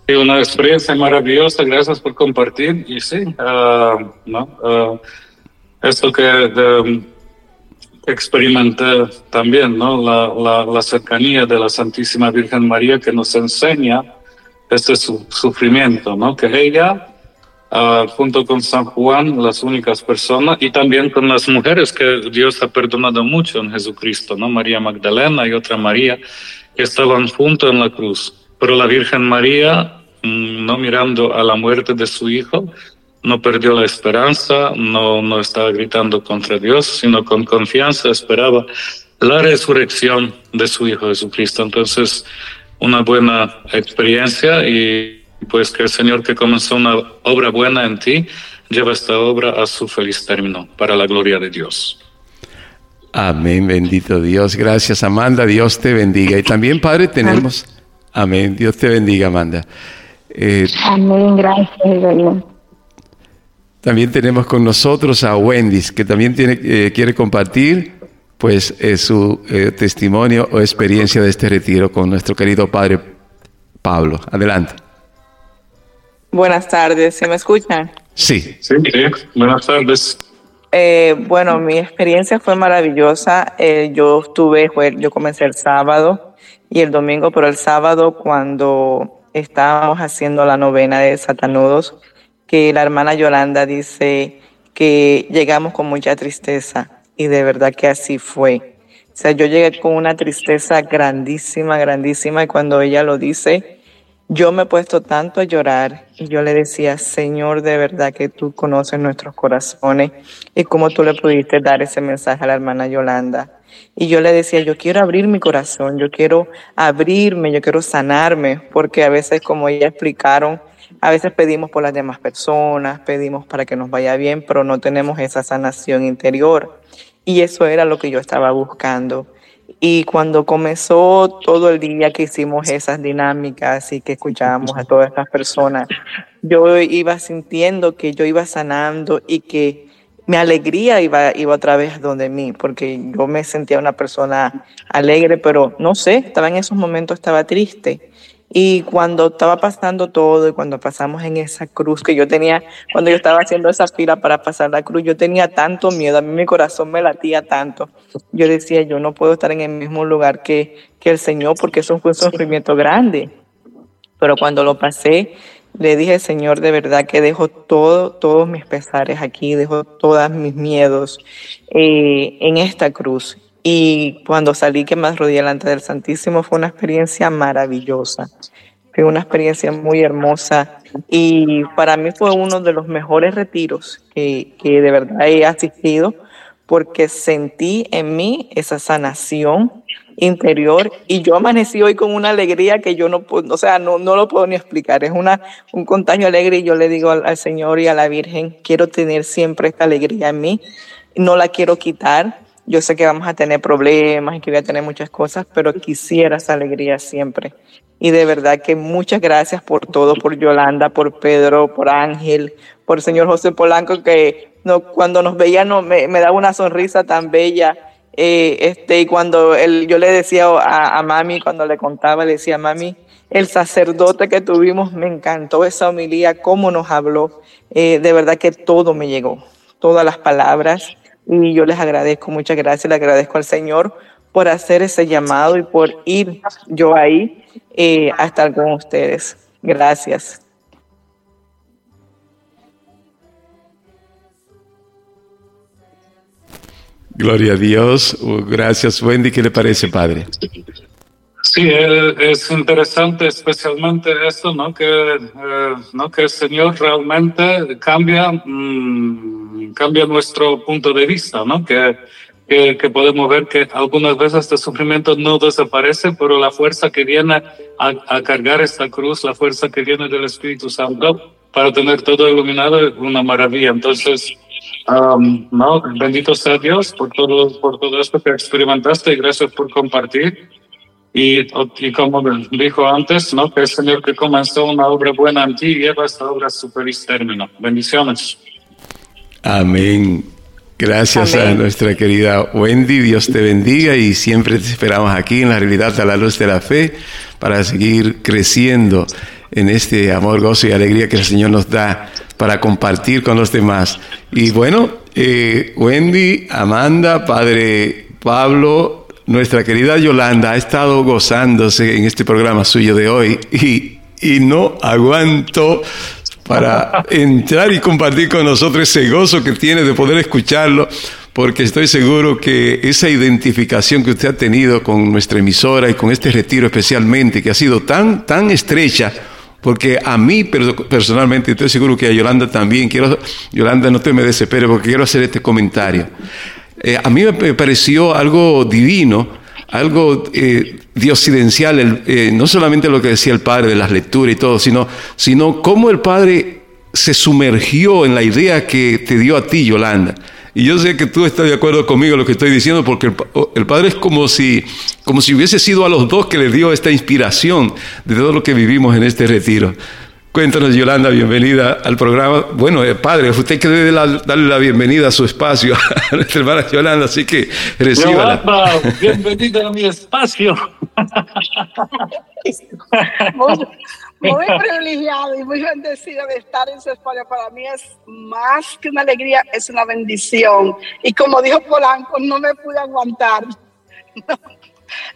Una experiencia maravillosa, gracias por compartir. Y sí, uh, ¿no? Uh, esto que experimenté también, ¿no? La, cercanía de la Santísima Virgen María que nos enseña este sufrimiento, ¿no? Que ella, uh, junto con San Juan, las únicas personas, y también con las mujeres que Dios ha perdonado mucho en Jesucristo, ¿no? María Magdalena y otra María, que estaban juntos en la cruz. Pero la Virgen María, mm, no mirando a la muerte de su hijo, no perdió la esperanza, no, no estaba gritando contra Dios, sino con confianza esperaba la resurrección de su Hijo Jesucristo. Entonces, una buena experiencia y pues que el Señor que comenzó una obra buena en ti, lleva esta obra a su feliz término, para la gloria de Dios. Amén, bendito Dios. Gracias, Amanda. Dios te bendiga. Y también, Padre, tenemos... Amén. Dios te bendiga, Amanda. Eh, Amén, gracias. También tenemos con nosotros a Wendy, que también tiene, eh, quiere compartir pues eh, su testimonio o experiencia de este retiro con nuestro querido padre Pablo. Adelante. Buenas tardes, ¿se me escuchan? Sí. Sí, buenas tardes. bueno, mi experiencia fue maravillosa. yo estuve, yo comencé el sábado y el domingo, pero el sábado cuando estábamos haciendo la novena de Satanudos, que la hermana Yolanda dice que llegamos con mucha tristeza y de verdad que así fue. O sea, yo llegué con una tristeza grandísima, grandísima y cuando ella lo dice, yo me he puesto tanto a llorar y yo le decía, Señor, de verdad que tú conoces nuestros corazones y cómo tú le pudiste dar ese mensaje a la hermana Yolanda. Y yo le decía, yo quiero abrir mi corazón, yo quiero abrirme, yo quiero sanarme, porque a veces, como ella explicaron, a veces pedimos por las demás personas, pedimos para que nos vaya bien, pero no tenemos esa sanación interior. Y eso era lo que yo estaba buscando. Y cuando comenzó todo el día que hicimos esas dinámicas y que escuchábamos a todas estas personas, yo iba sintiendo que yo iba sanando y que mi alegría iba, iba otra vez donde mí, porque yo me sentía una persona alegre, pero no sé, estaba en esos momentos, estaba triste. Y cuando estaba pasando todo y cuando pasamos en esa cruz que yo tenía, cuando yo estaba haciendo esa fila para pasar la cruz, yo tenía tanto miedo, a mí mi corazón me latía tanto. Yo decía, yo no puedo estar en el mismo lugar que, que el Señor porque eso fue un sufrimiento grande. Pero cuando lo pasé, le dije, Señor, de verdad que dejo todo, todos mis pesares aquí, dejo todos mis miedos eh, en esta cruz. Y cuando salí que me arrodillé delante del Santísimo fue una experiencia maravillosa. Fue una experiencia muy hermosa y para mí fue uno de los mejores retiros que, que de verdad he asistido porque sentí en mí esa sanación interior y yo amanecí hoy con una alegría que yo no puedo, o sea, no, no lo puedo ni explicar. Es una, un contagio alegre y yo le digo al, Señor y a la Virgen, quiero tener siempre esta alegría en mí, no la quiero quitar. Yo sé que vamos a tener problemas y que voy a tener muchas cosas, pero quisiera esa alegría siempre. Y de verdad que muchas gracias por todo, por Yolanda, por Pedro, por Ángel, por el señor José Polanco, que no, cuando nos veía no, me, me daba una sonrisa tan bella eh, este, y cuando él, yo le decía a, mami, cuando le contaba, le decía, mami, el sacerdote que tuvimos, me encantó esa homilía, cómo nos habló. Eh, de verdad que todo me llegó, todas las palabras. Y yo les agradezco, muchas gracias, le agradezco al Señor por hacer ese llamado y por ir yo ahí eh, a estar con ustedes. Gracias. Gloria a Dios. Uh, gracias, Wendy. ¿Qué le parece, Padre? Sí, eh, es interesante especialmente esto, ¿no? Que, eh, ¿no? que el Señor realmente cambia, mm, cambia nuestro punto de vista, ¿no? Que, que, podemos ver que algunas veces este sufrimiento no desaparece, pero la fuerza que viene a, a cargar esta cruz, la fuerza que viene del Espíritu Santo para tener todo iluminado es una maravilla. Entonces, no, bendito sea Dios por todo, por todo esto que experimentaste y gracias por compartir. Y, y como dijo antes, ¿no? que el Señor que comenzó una obra buena en ti lleva esta obra a su feliz. Bendiciones. Amén. Gracias a nuestra querida Wendy. Dios te bendiga y siempre te esperamos aquí en la realidad a la luz de la fe para seguir creciendo en este amor, gozo y alegría que el Señor nos da para compartir con los demás. Y bueno, eh, Wendy, Amanda, Padre Pablo, nuestra querida Yolanda ha estado gozándose en este programa suyo de hoy y, y no aguanto para entrar y compartir con nosotros ese gozo que tiene de poder escucharlo, porque estoy seguro que esa identificación que usted ha tenido con nuestra emisora y con este retiro especialmente, que ha sido tan, tan estrecha, porque a mí personalmente, estoy seguro que a Yolanda también, quiero, Yolanda no te me desespere porque quiero hacer este comentario. Eh, a mí me pareció algo divino, algo eh, diosidencial, eh, no solamente lo que decía el padre de las lecturas y todo, sino, sino cómo el padre se sumergió en la idea que te dio a ti, Yolanda. Y yo sé que tú estás de acuerdo conmigo en lo que estoy diciendo, porque el, Padre es como si, como si hubiese sido a los dos que les dio esta inspiración de todo lo que vivimos en este retiro. Cuéntanos, Yolanda, bienvenida al programa. Bueno, eh, padre, usted que debe darle la bienvenida a su espacio (laughs) a nuestra hermana Yolanda, así que reciba. Yolanda, bienvenida a mi espacio. muy, privilegiado y muy bendecida de estar en su espacio. Para mí es más que una alegría, es una bendición. Y como dijo Polanco, no me pude aguantar. (laughs)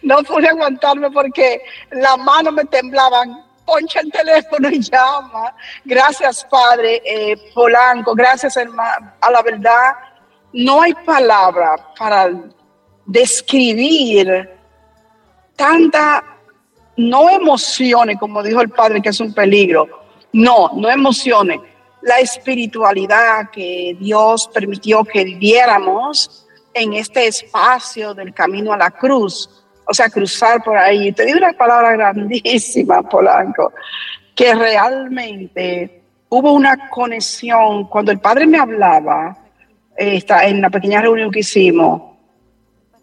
No, no pude aguantarme porque las manos me temblaban poncha el teléfono y llama. Gracias, Padre eh, Polanco. Gracias, hermano. A la verdad, no hay palabra para describir tanta, no emociones, como dijo el Padre, que es un peligro. No, no emociones. La espiritualidad que Dios permitió que viéramos en este espacio del camino a la cruz o sea, cruzar por ahí. Te digo una palabra grandísima, Polanco, que realmente hubo una conexión. Cuando el padre me hablaba, esta, en la pequeña reunión que hicimos,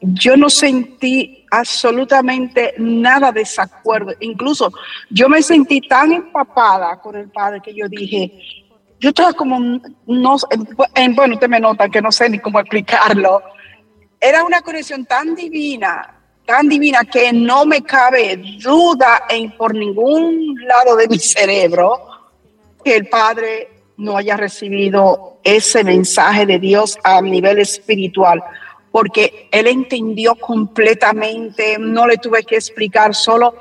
yo no sentí absolutamente nada de desacuerdo. Incluso yo me sentí tan empapada con el padre que yo dije, yo estaba como, no, bueno, usted me nota que no sé ni cómo explicarlo. Era una conexión tan divina tan divina que no me cabe duda en por ningún lado de mi cerebro que el Padre no haya recibido ese mensaje de Dios a nivel espiritual, porque él entendió completamente, no le tuve que explicar, solo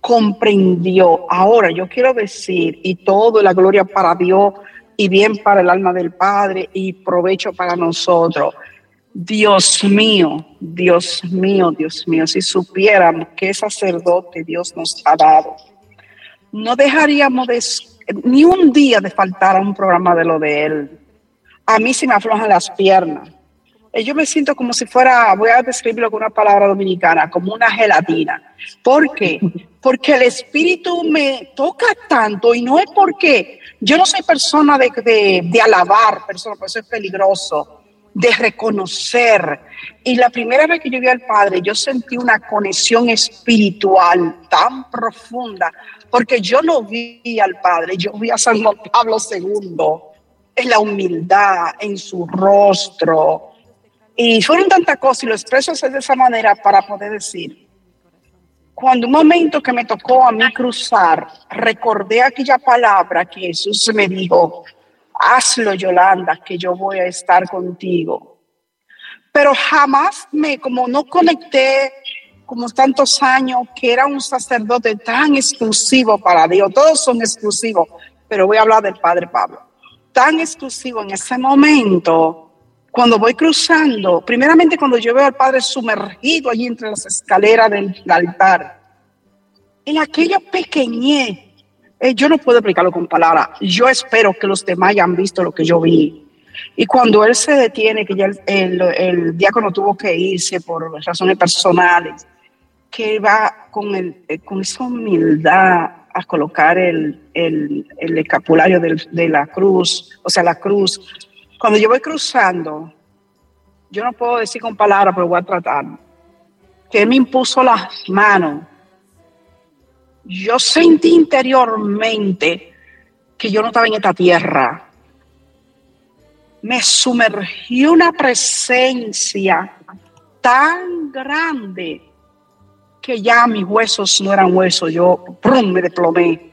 comprendió. Ahora yo quiero decir, y todo la gloria para Dios y bien para el alma del Padre y provecho para nosotros. Dios mío, Dios mío, Dios mío, si supiéramos qué sacerdote Dios nos ha dado, no dejaríamos de, ni un día de faltar a un programa de lo de Él. A mí se me aflojan las piernas. Eh, yo me siento como si fuera, voy a describirlo con una palabra dominicana, como una gelatina. ¿Por qué? Porque el espíritu me toca tanto y no es porque yo no soy persona de, de, alabar, persona, pues eso es peligroso de reconocer. Y la primera vez que yo vi al Padre, yo sentí una conexión espiritual tan profunda, porque yo no vi al Padre, yo vi a San Juan Pablo II en la humildad, en su rostro. Y fueron tantas cosas y lo expreso de esa manera para poder decir, cuando un momento que me tocó a mí cruzar, recordé aquella palabra que Jesús me dijo, hazlo Yolanda, que yo voy a estar contigo. Pero jamás me, como no conecté como tantos años, que era un sacerdote tan exclusivo para Dios, todos son exclusivos, pero voy a hablar del Padre Pablo, tan exclusivo en ese momento, cuando voy cruzando, primeramente cuando yo veo al Padre sumergido allí entre las escaleras del altar, en aquella pequeñez eh, yo no puedo explicarlo con palabras. Yo espero que los demás hayan visto lo que yo vi. Y cuando él se detiene, que ya el, el, diácono tuvo que irse por razones personales, que va con, el, eh, con esa humildad a colocar el, el, el escapulario de la cruz, o sea, la cruz. Cuando yo voy cruzando, yo no puedo decir con palabras, pero voy a tratar, que él me impuso las manos yo sentí interiormente que yo no estaba en esta tierra. Me sumergió una presencia tan grande que ya mis huesos no eran huesos, yo me desplomé.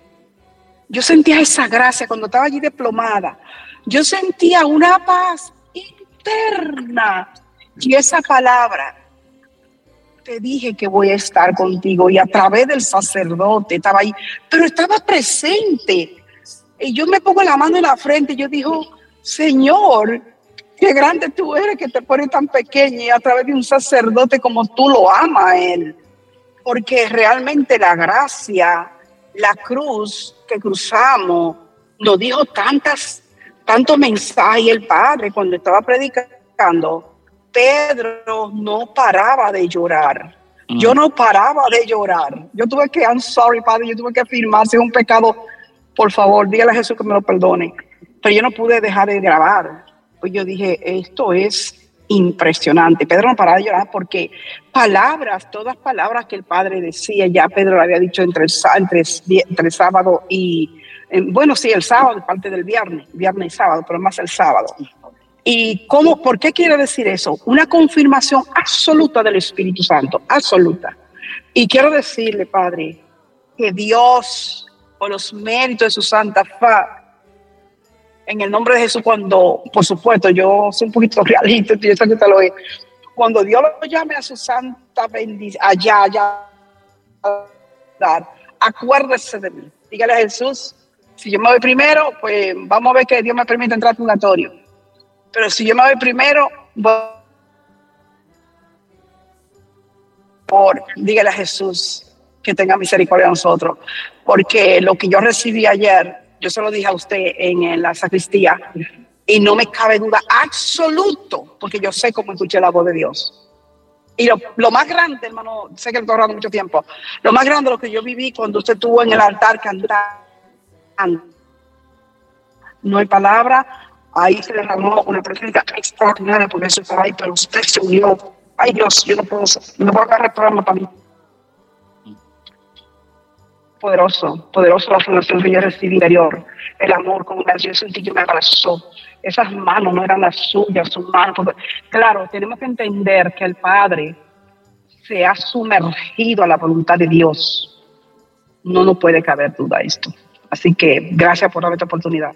Yo sentía esa gracia cuando estaba allí desplomada. Yo sentía una paz interna y esa palabra te dije que voy a estar contigo y a través del sacerdote estaba ahí, pero estaba presente. Y yo me pongo la mano en la frente y yo digo, Señor, qué grande tú eres que te pones tan pequeña y a través de un sacerdote como tú lo amas a él. Porque realmente la gracia, la cruz que cruzamos, nos dijo tantas, tantos mensajes el Padre cuando estaba predicando Pedro no paraba de llorar. Mm. Yo no paraba de llorar. Yo tuve que, I'm sorry, Padre, yo tuve que afirmar, si es un pecado, por favor, dígale a Jesús que me lo perdone. Pero yo no pude dejar de grabar. Pues yo dije, esto es impresionante. Pedro no paraba de llorar porque palabras, todas palabras que el Padre decía, ya Pedro lo había dicho entre, entre, entre sábado y bueno, sí, el sábado, parte del viernes, viernes y sábado, pero más el sábado. ¿Y cómo, por qué quiere decir eso? Una confirmación absoluta del Espíritu Santo, absoluta. Y quiero decirle, Padre, que Dios, por los méritos de su santa fe, en el nombre de Jesús, cuando, por supuesto, yo soy un poquito (laughs) realista, yo sé que usted lo es, cuando Dios lo llame a su santa bendición, allá, allá, acuérdese de mí. Dígale a Jesús, si yo me voy primero, pues vamos a ver que Dios me permite entrar al purgatorio. Pero si yo me voy primero, por, dígale a Jesús que tenga misericordia de nosotros, porque lo que yo recibí ayer, yo se lo dije a usted en, la sacristía, y no me cabe duda absoluto, porque yo sé cómo escuché la voz de Dios. Y lo, más grande, hermano, sé que estoy hablando mucho tiempo, lo más grande lo que yo viví cuando usted estuvo en el altar cantando. No hay palabra, ahí se derramó una presencia extraordinaria, porque eso estaba ahí, pero usted se unió. Ay Dios, yo no puedo, no puedo agarrar el programa para mí poderoso, poderoso la sanación que yo recibí interior, el amor con una yo sentí que me abrazó. Esas manos no eran las suyas, sus manos. Claro, tenemos que entender que el Padre se ha sumergido a la voluntad de Dios. No nos puede caber duda esto. Así que gracias por esta oportunidad.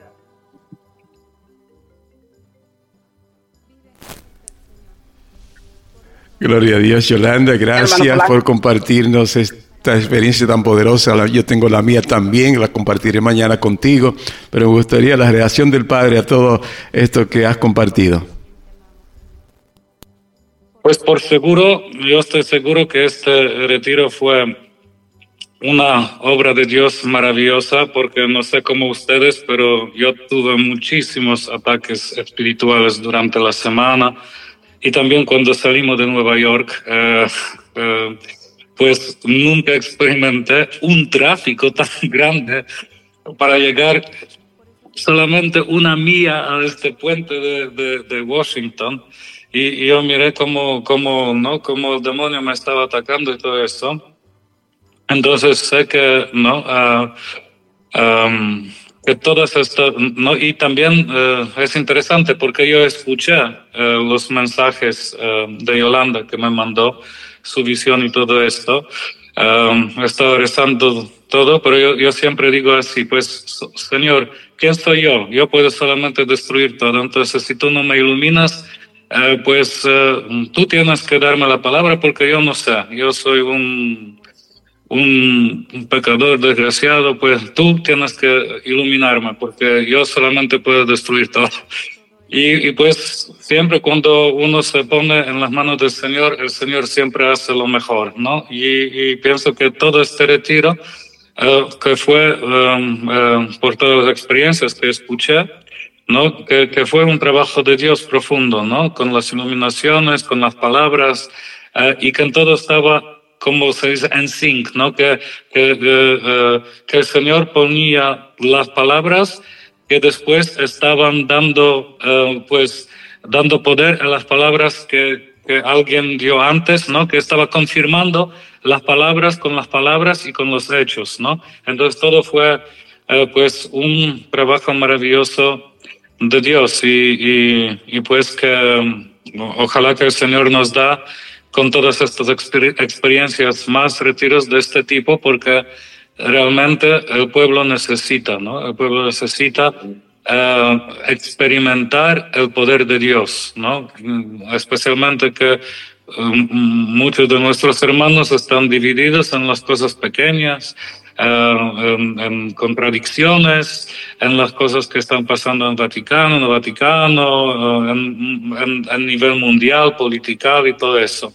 Gloria a Dios, Yolanda. Gracias por compartirnos esta experiencia tan poderosa, yo tengo la mía también, la compartiré mañana contigo, pero me gustaría la reacción del Padre a todo esto que has compartido. Pues por seguro, yo estoy seguro que este retiro fue una obra de Dios maravillosa, porque no sé cómo ustedes, pero yo tuve muchísimos ataques espirituales durante la semana y también cuando salimos de Nueva York. Eh, eh, pues nunca experimenté un tráfico (laughs) tan grande para llegar solamente una milla a este puente de, de, Washington. Y, yo miré cómo, cómo, ¿no? cómo el demonio me estaba atacando y todo eso. Entonces sé que, ¿no? Uh, que todas estas, ¿no? y también uh, es interesante porque yo escuché uh, los mensajes de Yolanda que me mandó su visión y todo esto. Um, he estado rezando todo, pero yo, yo, siempre digo así, pues, Señor, ¿quién soy yo? Yo puedo solamente destruir todo. Entonces, si tú no me iluminas, eh, pues eh, tú tienes que darme la palabra porque yo no sé. Yo soy un, un, pecador desgraciado, pues tú tienes que iluminarme porque yo solamente puedo destruir todo. Y, pues siempre cuando uno se pone en las manos del Señor, el Señor siempre hace lo mejor, ¿no? Y, pienso que todo este retiro, eh, que fue um, eh, por todas las experiencias que escuché, ¿no? Que, que, fue un trabajo de Dios profundo, ¿no? Con las iluminaciones, con las palabras, eh, y que en todo estaba como se dice, en sync, ¿no? Que, que, que el Señor ponía las palabras que después estaban dando, eh, pues, dando poder a las palabras que, que, alguien dio antes, ¿no? Que estaba confirmando las palabras con las palabras y con los hechos, ¿no? Entonces todo fue, eh, pues, un trabajo maravilloso de Dios y, y, y pues que ojalá que el Señor nos da con todas estas experiencias más retiros de este tipo porque realmente el pueblo necesita, ¿no? El pueblo necesita eh, experimentar el poder de Dios, ¿no? Especialmente que um, muchos de nuestros hermanos están divididos en las cosas pequeñas, eh, contradicciones, en las cosas que están pasando en Vaticano, en el Vaticano, eh, en, en nivel mundial, political y todo eso.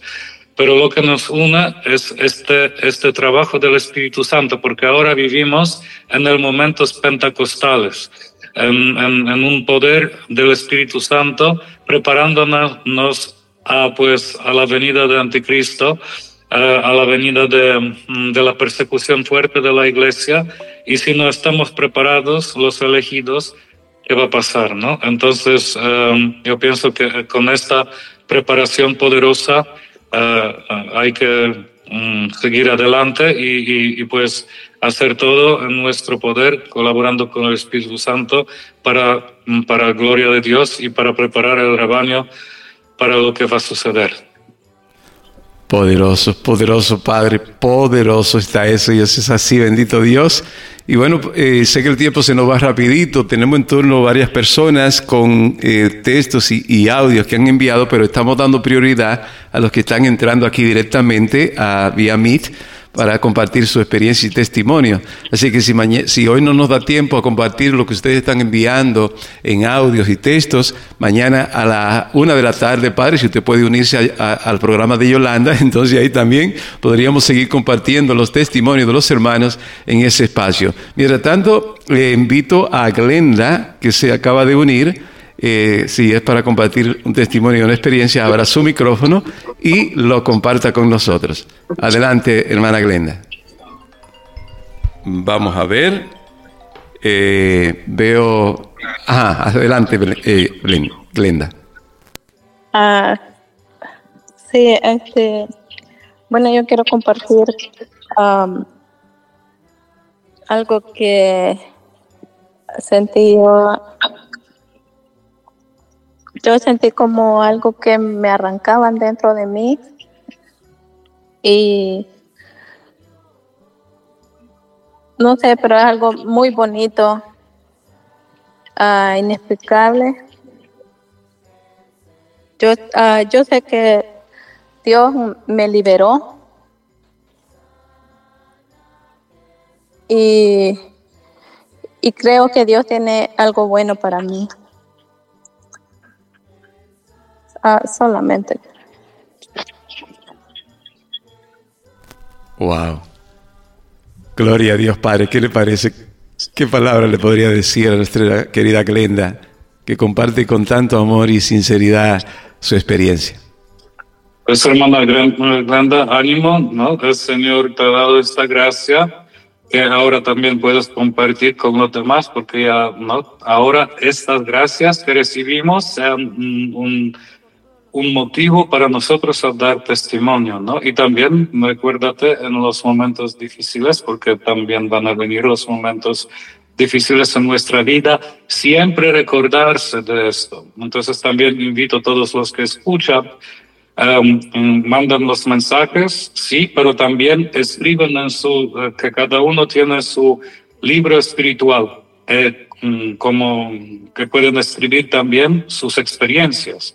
Pero lo que nos une es este, este trabajo del Espíritu Santo, porque ahora vivimos en el momentos pentecostales, en, en, un poder del Espíritu Santo, preparándonos a, pues, a la venida de Anticristo, a, la venida de, de, la persecución fuerte de la iglesia, y si no estamos preparados, los elegidos, ¿qué va a pasar? ¿no? Entonces, um, yo pienso que con esta preparación poderosa, Uh, hay que mm, seguir adelante y, y, pues hacer todo en nuestro poder, colaborando con el Espíritu Santo para, mm, para la gloria de Dios y para preparar el rebaño para lo que va a suceder. Poderoso, poderoso Padre, poderoso está eso y es así, bendito Dios. Y bueno, eh, sé que el tiempo se nos va rapidito, tenemos en torno varias personas con eh, textos y, y, audios que han enviado, pero estamos dando prioridad a los que están entrando aquí directamente a vía Meet para compartir su experiencia y testimonio. Así que si, si hoy no nos da tiempo a compartir lo que ustedes están enviando en audios y textos, mañana a la una de la tarde, Padre, si usted puede unirse al programa de Yolanda, (laughs) entonces ahí también podríamos seguir compartiendo los testimonios de los hermanos en ese espacio. Mientras tanto, le invito a Glenda, que se acaba de unir, eh, si es para compartir un testimonio, una experiencia, abra su micrófono y lo comparta con nosotros. Adelante, hermana Glenda. Vamos a ver. Eh, veo. Ah, adelante, eh, Glenda. Ah, sí, este. Bueno, yo quiero compartir um, algo que sentí yo yo sentí como algo que me arrancaban dentro de mí y no sé, pero es algo muy bonito, uh, inexplicable. Yo, uh, yo sé que Dios me liberó y, y creo que Dios tiene algo bueno para mí. Ah, solamente. Wow. Gloria a Dios Padre. ¿Qué le parece? ¿Qué palabra le podría decir a nuestra querida Glenda, que comparte con tanto amor y sinceridad su experiencia? Pues hermana Glenda, ánimo, ¿no? El Señor te ha dado esta gracia que ahora también puedes compartir con los demás, porque ya, ¿no? ahora estas gracias que recibimos sean un un motivo para nosotros a dar testimonio, ¿no? Y también recuérdate en los momentos difíciles, porque también van a venir los momentos difíciles en nuestra vida, siempre recordarse de esto. Entonces también invito a todos los que escuchan, um, mandan los mensajes, sí, pero también escriben en su, eh, que cada uno tiene su libro espiritual, eh, mm, como que pueden escribir también sus experiencias.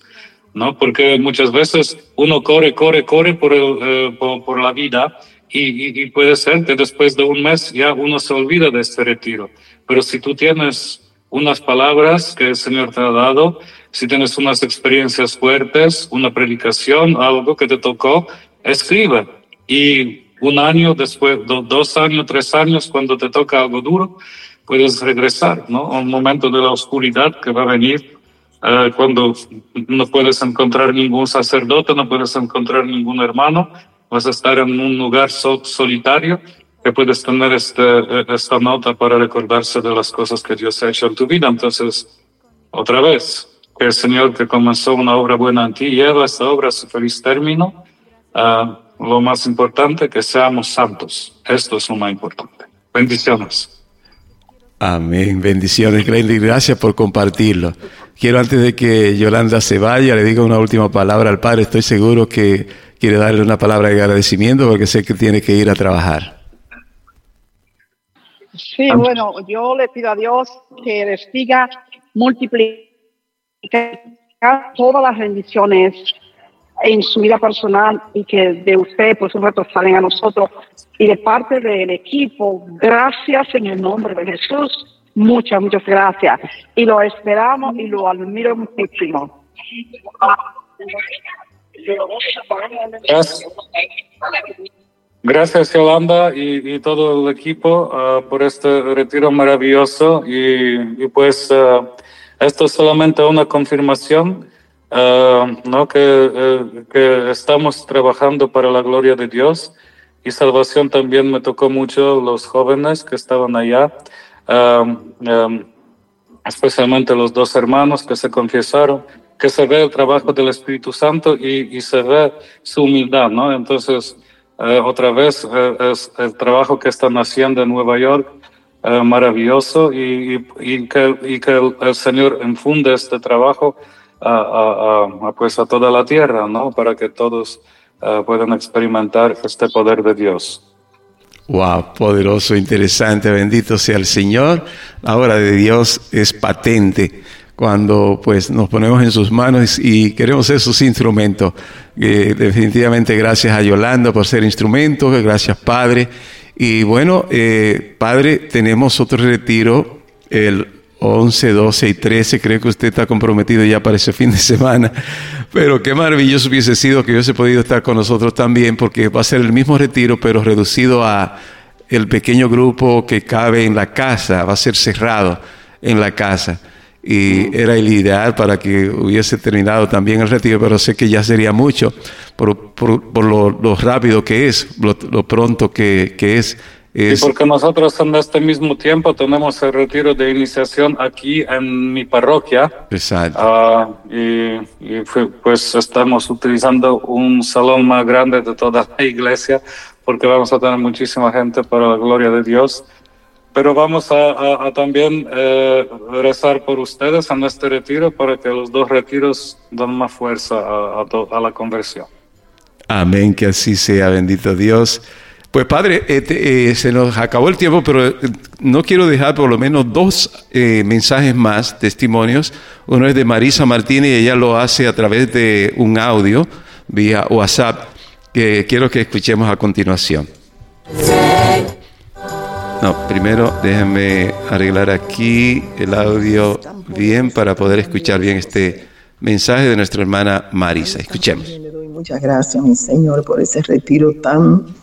¿No? Porque muchas veces uno corre, corre, corre por, el, eh, por, la vida y, puede ser que después de un mes ya uno se olvida de este retiro. Pero si tú tienes unas palabras que el Señor te ha dado, si tienes unas experiencias fuertes, una predicación, algo que te tocó, escribe. Y un año después, dos años, tres años, cuando te toca algo duro, puedes regresar, ¿no? A un momento de la oscuridad que va a venir eh, cuando no puedes encontrar ningún sacerdote, no puedes encontrar ningún hermano, vas a estar en un lugar solitario que puedes tener este, esta nota para recordarse de las cosas que Dios ha hecho en tu vida. Entonces, otra vez, que el Señor que comenzó una obra buena en ti lleva esta obra a su feliz término. Uh, lo más importante, que seamos santos. Esto es lo más importante. Bendiciones. Amén. Bendiciones, y Gracias por compartirlo. Quiero antes de que Yolanda se vaya, le diga una última palabra al Padre. Estoy seguro que quiere darle una palabra de agradecimiento porque sé que tiene que ir a trabajar. Sí, bueno, yo le pido a Dios que les siga multiplicar todas las bendiciones en su vida personal y que de usted, por supuesto, salen a nosotros y de parte del equipo, gracias en el nombre de Jesús. Muchas, muchas gracias. Y lo esperamos y lo admiro muchísimo. Gracias. Yolanda y, todo el equipo uh, por este retiro maravilloso y, pues uh, esto es solamente una confirmación uh, ¿no? que, que estamos trabajando para la gloria de Dios y salvación también me tocó mucho los jóvenes que estaban allá, especialmente los dos hermanos que se confesaron, que se ve el trabajo del Espíritu Santo y, y se ve su humildad, ¿no? Entonces, eh, otra vez eh, es el trabajo que están haciendo en Nueva York maravilloso y, y, que, y que el, Señor infunde este trabajo a, a, pues a toda la tierra, ¿no? Para que todos puedan experimentar este poder de Dios. Wow, poderoso, interesante, bendito sea el Señor. La obra de Dios es patente cuando pues nos ponemos en sus manos y queremos ser sus instrumentos. Eh, definitivamente gracias a Yolanda por ser instrumento, gracias Padre. Y bueno, eh, Padre, tenemos otro retiro el 11, 12 y 13. Creo que usted está comprometido ya para ese fin de semana. Pero qué maravilloso hubiese sido que hubiese podido estar con nosotros también, porque va a ser el mismo retiro, pero reducido a el pequeño grupo que cabe en la casa, va a ser cerrado en la casa. Y era el ideal para que hubiese terminado también el retiro, pero sé que ya sería mucho por, por, lo, rápido que es, lo, pronto que, que es y porque nosotros en este mismo tiempo tenemos el retiro de iniciación aquí en mi parroquia. Exacto. Ah, y, pues estamos utilizando un salón más grande de toda la iglesia porque vamos a tener muchísima gente para la gloria de Dios. Pero vamos a, también eh, rezar por ustedes en este retiro para que los dos retiros den más fuerza a, a la conversión. Amén, que así sea, bendito Dios. Pues padre, eh, eh, se nos acabó el tiempo, pero eh, no quiero dejar por lo menos dos mensajes más, testimonios. Uno es de Marisa Martínez y ella lo hace a través de un audio vía WhatsApp que quiero que escuchemos a continuación. No, primero déjenme arreglar aquí el audio bien para poder escuchar bien este mensaje de nuestra hermana Marisa. Escuchemos. muchas gracias, mi Señor, por ese retiro tan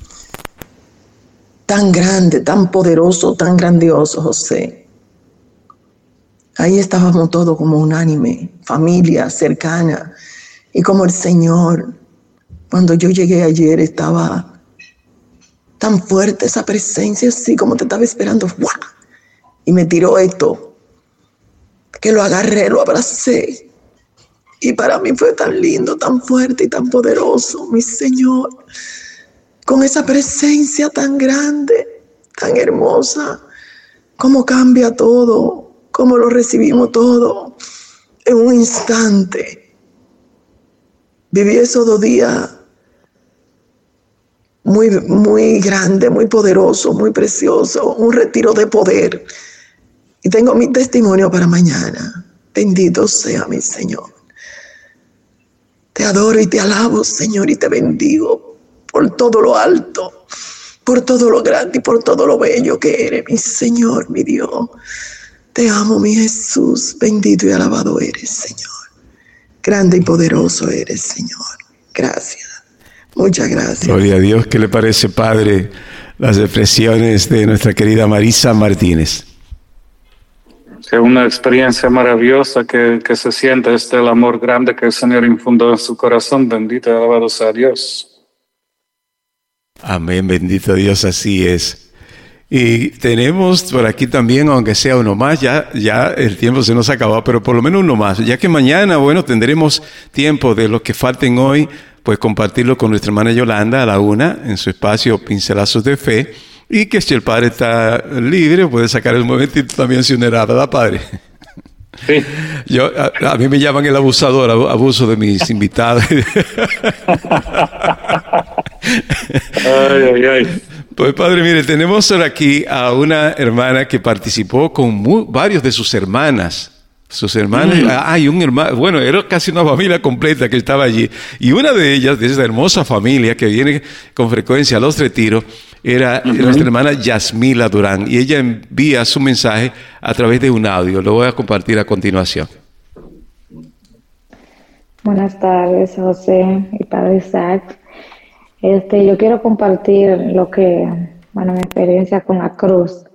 tan grande, tan poderoso, tan grandioso, José. Ahí estábamos todos como unánime, familia cercana. Y como el Señor, cuando yo llegué ayer, estaba tan fuerte esa presencia, así como te estaba esperando. Y me tiró esto, que lo agarré, lo abracé. Y para mí fue tan lindo, tan fuerte y tan poderoso, mi Señor con esa presencia tan grande, tan hermosa, cómo cambia todo, cómo lo recibimos todo en un instante. Viví esos dos días muy, muy grande, muy poderoso, muy precioso, un retiro de poder. Y tengo mi testimonio para mañana. Bendito sea mi Señor. Te adoro y te alabo, Señor, y te bendigo por todo lo alto, por todo lo grande y por todo lo bello que eres, mi Señor, mi Dios. Te amo, mi Jesús, bendito y alabado eres, Señor. Grande y poderoso eres, Señor. Gracias. Muchas gracias. Gloria a Dios. ¿Qué le parece, Padre, las expresiones de nuestra querida Marisa Martínez? Es una experiencia maravillosa que, que se siente este el amor grande que el Señor infundó en su corazón. Bendito y alabado sea Dios. Amén, bendito Dios, así es. Y tenemos por aquí también, aunque sea uno más, ya, ya el tiempo se nos acabó, pero por lo menos uno más, ya que mañana, bueno, tendremos tiempo de los que falten hoy, pues compartirlo con nuestra hermana Yolanda a la una en su espacio Pincelazos de Fe. Y que si el Padre está libre, puede sacar el momentito también si unirá, ¿verdad, Padre? Sí. Yo, a, mí me llaman el abusador, abuso de mis invitados. (laughs) ay, ay, ay. Pues padre, mire, tenemos ahora aquí a una hermana que participó con varios de sus hermanas. Sus hermanas, mm. hay un hermano, bueno, era casi una familia completa que estaba allí. Y una de ellas, de esa hermosa familia que viene con frecuencia a los retiros, era nuestra hermana Yasmila Durán. Y ella envía su mensaje a través de un audio. Lo voy a compartir a continuación. Buenas tardes, José y Padre Isaac. Este, yo quiero compartir lo que, bueno, mi experiencia con la cruz.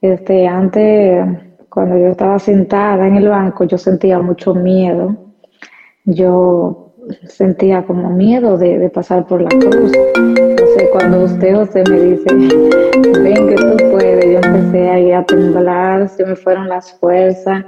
Este, antes, cuando yo estaba sentada en el banco, yo sentía mucho miedo. Yo sentía como miedo de, pasar por la cruz. Entonces, cuando usted, José, me dice, ven que tú puedes, yo empecé ahí a temblar, se me fueron las fuerzas.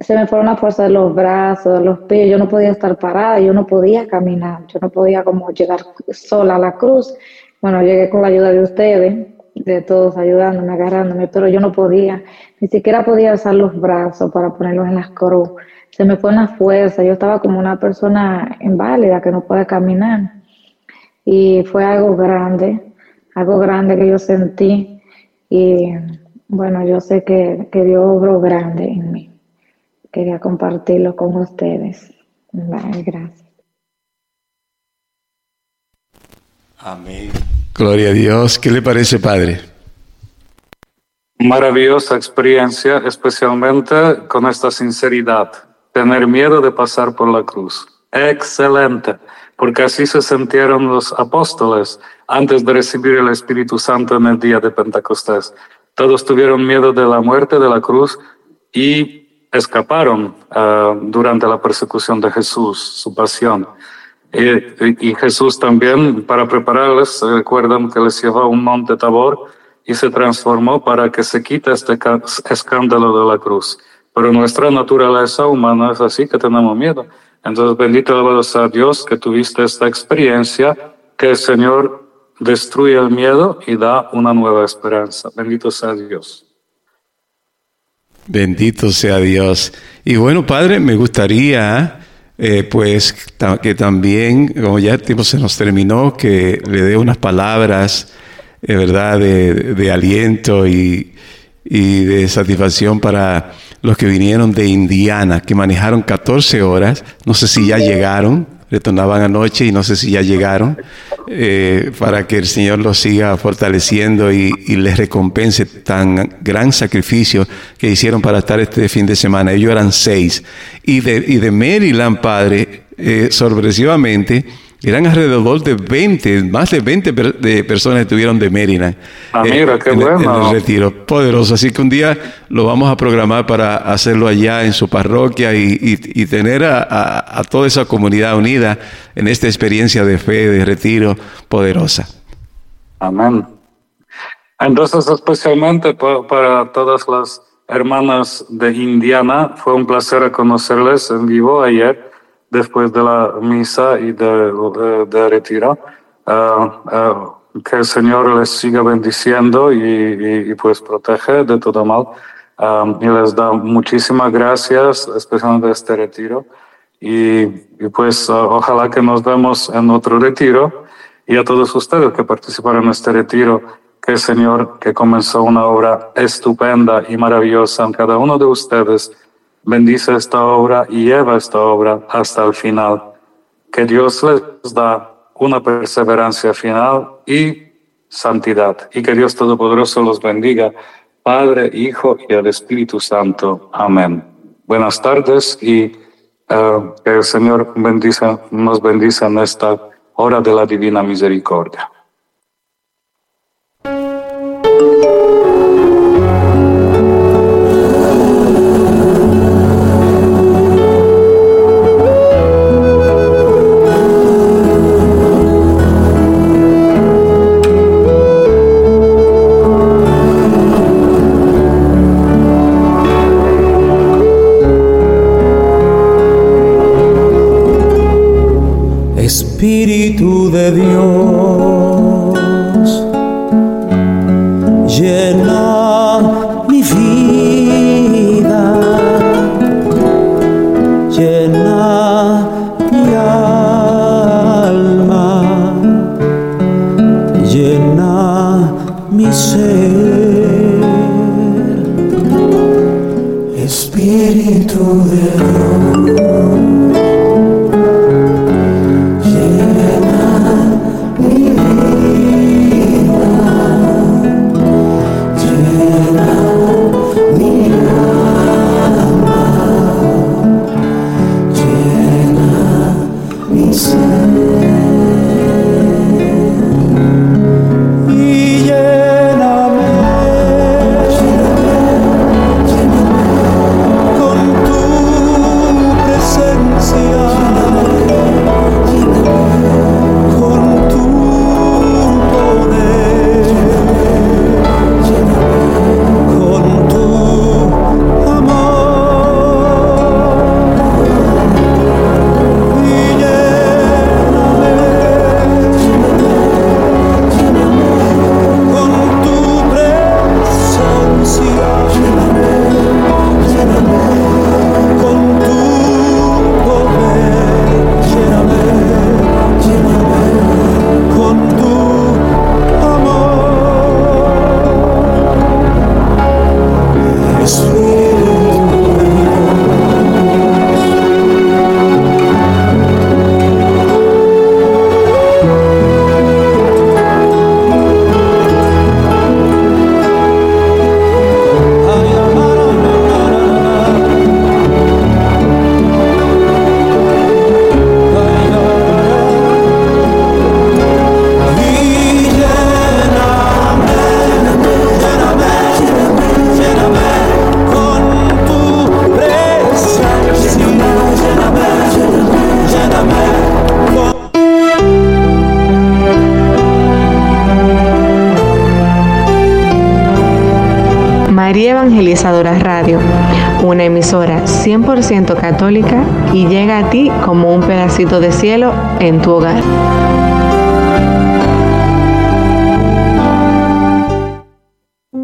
Se me fueron a fuerza de los brazos, de los pies, yo no podía estar parada, yo no podía caminar, yo no podía como llegar sola a la cruz. Bueno, llegué con la ayuda de ustedes, de todos ayudándome, agarrándome, pero yo no podía, ni siquiera podía usar los brazos para ponerlos en las cruz. Se me fue una fuerza, yo estaba como una persona inválida que no puede caminar. Y fue algo grande, algo grande que yo sentí. Y bueno, yo sé que, que Dios obró grande en mí. Quería compartirlo con ustedes. gracias. Amén. Gloria a Dios. ¿Qué le parece, Padre? Maravillosa experiencia, especialmente con esta sinceridad. Tener miedo de pasar por la cruz. Excelente, porque así se sintieron los apóstoles antes de recibir el Espíritu Santo en el día de Pentecostés. Todos tuvieron miedo de la muerte, de la cruz y escaparon uh, durante la persecución de Jesús, su pasión. Y, y, Jesús también, para prepararles, recuerdan que les llevó a un monte Tabor y se transformó para que se quite este escándalo de la cruz. Pero nuestra naturaleza humana es así que tenemos miedo. Entonces, bendito alabado sea Dios que tuviste esta experiencia, que el Señor destruye el miedo y da una nueva esperanza. Bendito sea Dios. Bendito sea Dios. Y bueno, Padre, me gustaría eh, pues que también, como ya el tiempo se nos terminó, que le dé unas palabras, eh, ¿verdad?, de, aliento y, y, de satisfacción para los que vinieron de Indiana, que manejaron 14 horas, no sé si ya llegaron, retornaban anoche y no sé si ya llegaron, eh, para que el Señor los siga fortaleciendo y, les recompense tan gran sacrificio que hicieron para estar este fin de semana. Ellos eran seis. Y de, y de Maryland, Padre, eh, sorpresivamente, eran alrededor de 20, más de 20 de personas que estuvieron de Mérida. Ah, mira, qué en, bueno. el retiro. Poderoso. Así que un día lo vamos a programar para hacerlo allá en su parroquia y, y, tener a, a, a, toda esa comunidad unida en esta experiencia de fe, de retiro poderosa. Amén. Entonces, especialmente para, para todas las hermanas de Indiana, fue un placer conocerles en vivo ayer después de la misa y de, de, retiro. Uh, uh, que el Señor les siga bendiciendo y, y, y pues protege de todo mal. Um, y les da muchísimas gracias, especialmente este retiro. Y, y pues uh, ojalá que nos vemos en otro retiro. Y a todos ustedes que participaron en este retiro, que el Señor, que comenzó una obra estupenda y maravillosa en cada uno de ustedes, bendice esta obra y lleva esta obra hasta el final. Que Dios les da una perseverancia final y santidad. Y que Dios Todopoderoso los bendiga, Padre, Hijo y el Espíritu Santo. Amén. Buenas tardes y uh, que el Señor bendice, nos bendice en esta hora de la divina misericordia. Espíritu de Dios, como un pedacito de cielo en tu hogar.